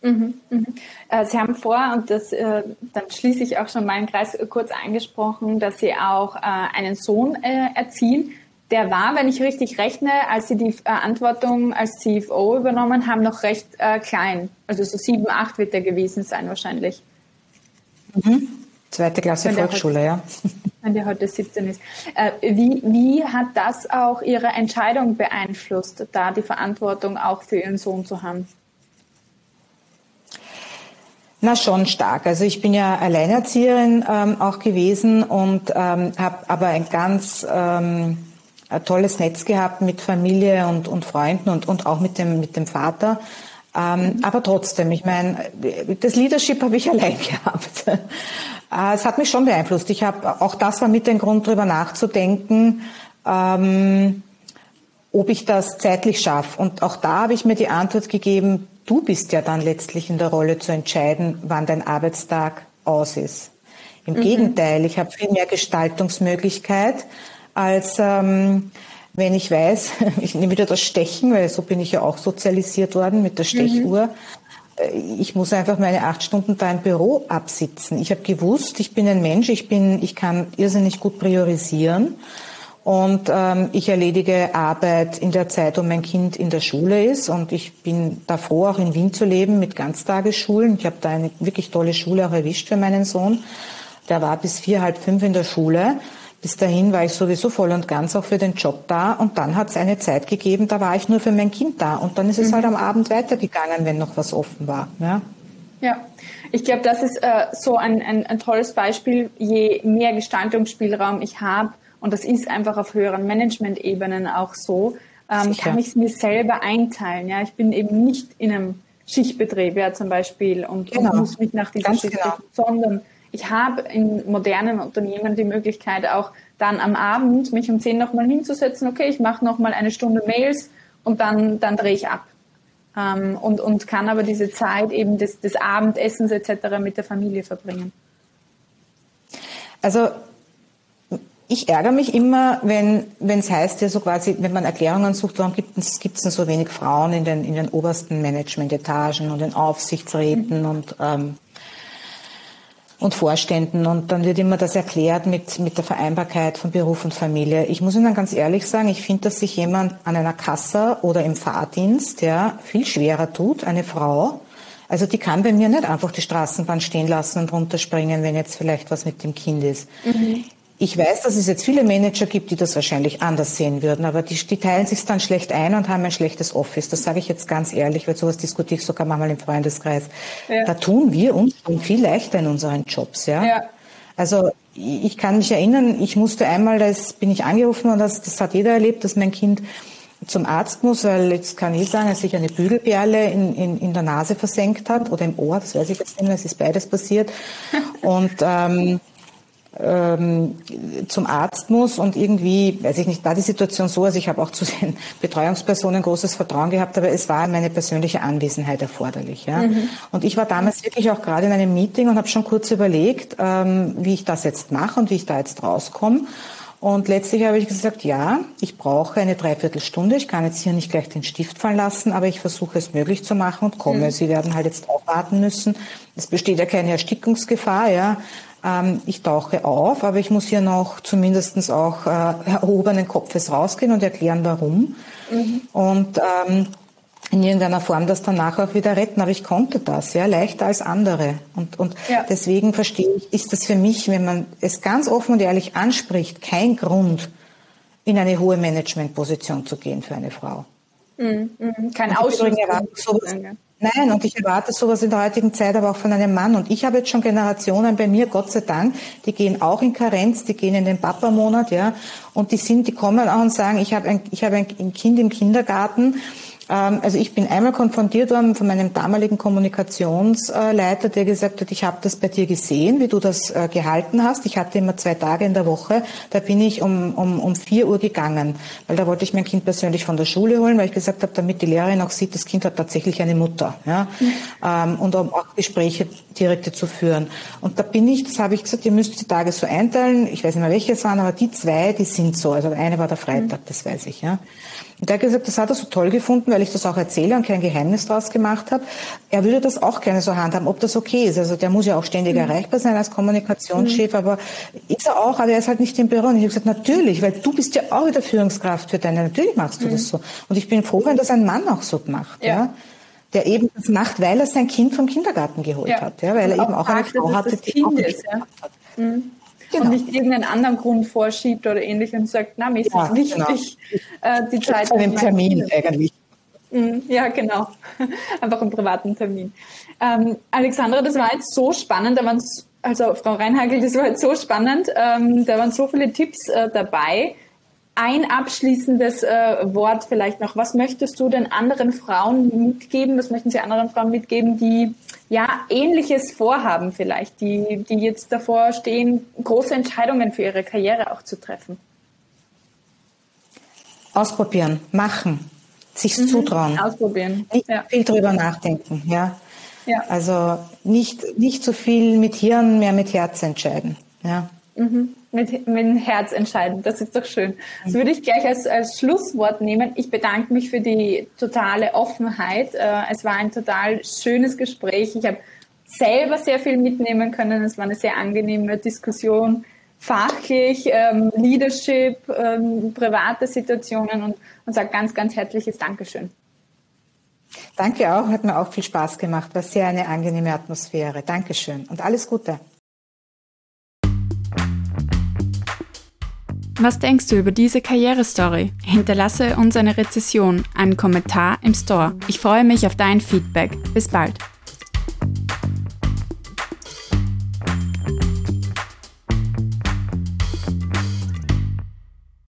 Mhm, mhm. Äh, Sie haben vor, und das, äh, dann schließe ich auch schon meinen Kreis kurz angesprochen, dass Sie auch äh, einen Sohn erziehen. Der war, wenn ich richtig rechne, als Sie die Verantwortung als CFO übernommen haben, noch recht klein. Also so sieben, acht wird er gewesen sein wahrscheinlich. Mhm. Zweite Klasse wenn Volksschule, heute, ja. Wenn der heute 17 ist. Wie, wie hat das auch Ihre Entscheidung beeinflusst, da die Verantwortung auch für Ihren Sohn zu haben? Na schon stark. Also ich bin ja Alleinerzieherin ähm, auch gewesen und ähm, habe aber ein ganz ähm, ein tolles Netz gehabt mit Familie und, und Freunden und, und auch mit dem, mit dem Vater. Ähm, aber trotzdem, ich meine, das Leadership habe ich allein gehabt. Äh, es hat mich schon beeinflusst. Ich habe auch das war mit dem Grund, darüber nachzudenken, ähm, ob ich das zeitlich schaffe. Und auch da habe ich mir die Antwort gegeben, du bist ja dann letztlich in der Rolle zu entscheiden, wann dein Arbeitstag aus ist. Im mhm. Gegenteil, ich habe viel mehr Gestaltungsmöglichkeit, als ähm, wenn ich weiß, ich nehme wieder das Stechen, weil so bin ich ja auch sozialisiert worden mit der Stechuhr. Mhm. Ich muss einfach meine acht Stunden da im Büro absitzen. Ich habe gewusst, ich bin ein Mensch, ich bin, ich kann irrsinnig gut priorisieren. Und ähm, ich erledige Arbeit in der Zeit, wo mein Kind in der Schule ist. Und ich bin davor auch in Wien zu leben mit Ganztagesschulen. Ich habe da eine wirklich tolle Schule auch erwischt für meinen Sohn. Der war bis vier, halb fünf in der Schule. Bis dahin war ich sowieso voll und ganz auch für den Job da. Und dann hat es eine Zeit gegeben, da war ich nur für mein Kind da. Und dann ist es mhm. halt am Abend weitergegangen, wenn noch was offen war. Ja. Ja, ich glaube, das ist äh, so ein, ein, ein tolles Beispiel. Je mehr Gestaltungsspielraum ich habe, und das ist einfach auf höheren Management-Ebenen auch so, ähm, kann ich es mir selber einteilen. Ja, ich bin eben nicht in einem Schichtbetrieb, ja, zum Beispiel, und, genau. und muss mich nach dieser Schicht genau. sondern ich habe in modernen Unternehmen die Möglichkeit auch dann am Abend mich um zehn nochmal hinzusetzen, okay, ich mache nochmal eine Stunde Mails und dann, dann drehe ich ab. Ähm, und, und kann aber diese Zeit eben des, des Abendessens etc. mit der Familie verbringen. Also ich ärgere mich immer, wenn wenn es heißt ja so quasi, wenn man Erklärungen sucht, warum gibt es denn so wenig Frauen in den in den obersten Managementetagen und in Aufsichtsräten mhm. und ähm, und Vorständen und dann wird immer das erklärt mit mit der Vereinbarkeit von Beruf und Familie. Ich muss Ihnen ganz ehrlich sagen, ich finde, dass sich jemand an einer Kasse oder im Fahrdienst ja viel schwerer tut, eine Frau. Also die kann bei mir nicht einfach die Straßenbahn stehen lassen und runterspringen, wenn jetzt vielleicht was mit dem Kind ist. Mhm. Ich weiß, dass es jetzt viele Manager gibt, die das wahrscheinlich anders sehen würden, aber die, die teilen sich dann schlecht ein und haben ein schlechtes Office. Das sage ich jetzt ganz ehrlich, weil sowas diskutiere ich sogar manchmal im Freundeskreis. Ja. Da tun wir uns schon viel leichter in unseren Jobs, ja. ja. Also ich kann mich erinnern, ich musste einmal, das bin ich angerufen und das, das hat jeder erlebt, dass mein Kind zum Arzt muss, weil jetzt kann ich sagen, dass sich eine Bügelperle in, in, in der Nase versenkt hat oder im Ohr, das weiß ich jetzt nicht mehr, es ist beides passiert. Und ähm, ähm, zum Arzt muss und irgendwie, weiß ich nicht, war die Situation so, also ich habe auch zu den Betreuungspersonen großes Vertrauen gehabt, aber es war meine persönliche Anwesenheit erforderlich. Ja? Mhm. Und ich war damals wirklich auch gerade in einem Meeting und habe schon kurz überlegt, ähm, wie ich das jetzt mache und wie ich da jetzt rauskomme. Und letztlich habe ich gesagt, ja, ich brauche eine Dreiviertelstunde. Ich kann jetzt hier nicht gleich den Stift fallen lassen, aber ich versuche es möglich zu machen und komme. Mhm. Sie werden halt jetzt auch warten müssen. Es besteht ja keine Erstickungsgefahr, ja. Ähm, ich tauche auf, aber ich muss hier noch zumindestens auch äh, erhobenen Kopfes rausgehen und erklären, warum. Mhm. Und ähm, in irgendeiner Form das danach auch wieder retten. Aber ich konnte das, ja, leichter als andere. Und, und ja. deswegen verstehe ich, ist das für mich, wenn man es ganz offen und ehrlich anspricht, kein Grund, in eine hohe Managementposition zu gehen für eine Frau. Mhm, mhm. Kein Ausschluss. Nein, und ich erwarte sowas in der heutigen Zeit aber auch von einem Mann. Und ich habe jetzt schon Generationen bei mir, Gott sei Dank, die gehen auch in Karenz, die gehen in den Papa-Monat, ja. Und die sind, die kommen auch und sagen, ich habe ein, ich habe ein Kind im Kindergarten, also ich bin einmal konfrontiert worden von meinem damaligen Kommunikationsleiter, der gesagt hat, ich habe das bei dir gesehen, wie du das äh, gehalten hast. Ich hatte immer zwei Tage in der Woche. Da bin ich um, um, um vier Uhr gegangen, weil da wollte ich mein Kind persönlich von der Schule holen, weil ich gesagt habe, damit die Lehrerin auch sieht, das Kind hat tatsächlich eine Mutter. Ja? Mhm. und um auch Gespräche direkte zu führen. Und da bin ich, das habe ich gesagt, ihr müsst die Tage so einteilen. Ich weiß nicht mehr, welche es waren, aber die zwei, die sind so. Also eine war der Freitag, mhm. das weiß ich. Ja. Und er hat gesagt, das hat er so toll gefunden, weil ich das auch erzähle und kein Geheimnis draus gemacht habe. Er würde das auch gerne so handhaben, ob das okay ist. Also der muss ja auch ständig mhm. erreichbar sein als Kommunikationschef, mhm. aber ist er auch, aber er ist halt nicht im Büro. Und ich habe gesagt, natürlich, weil du bist ja auch wieder Führungskraft für deine, natürlich machst du mhm. das so. Und ich bin froh, wenn das ein Mann auch so macht. Ja. ja der eben das macht, weil er sein Kind vom Kindergarten geholt ja. hat, ja, weil er eben auch eine Frau hatte, die auch ist, ja. hat. Genau. und nicht irgendeinen anderen Grund vorschiebt oder ähnlich und sagt, na, mir ist ja, wichtig, genau. äh, die Zeit. Bei einem Termin eigentlich. Mhm, ja, genau. Einfach einen privaten Termin. Ähm, Alexandra, das war jetzt so spannend. Da waren, also Frau Reinhagel, das war jetzt so spannend. Ähm, da waren so viele Tipps äh, dabei. Ein abschließendes äh, Wort vielleicht noch. Was möchtest du den anderen Frauen mitgeben? Was möchten Sie anderen Frauen mitgeben, die ja Ähnliches vorhaben vielleicht, die, die jetzt davor stehen, große Entscheidungen für ihre Karriere auch zu treffen? Ausprobieren, machen, sich mhm. zutrauen. Ausprobieren. Nicht ja. viel drüber nachdenken, ja. ja. Also nicht, nicht so viel mit Hirn, mehr mit Herz entscheiden, ja. Mhm mit, mit dem Herz entscheiden. Das ist doch schön. Das würde ich gleich als, als Schlusswort nehmen. Ich bedanke mich für die totale Offenheit. Äh, es war ein total schönes Gespräch. Ich habe selber sehr viel mitnehmen können. Es war eine sehr angenehme Diskussion, fachlich, ähm, Leadership, ähm, private Situationen und, und sage ganz, ganz herzliches Dankeschön. Danke auch, hat mir auch viel Spaß gemacht. War sehr eine angenehme Atmosphäre. Dankeschön und alles Gute. Was denkst du über diese Karrierestory? Hinterlasse uns eine Rezession, einen Kommentar im Store. Ich freue mich auf dein Feedback. Bis bald.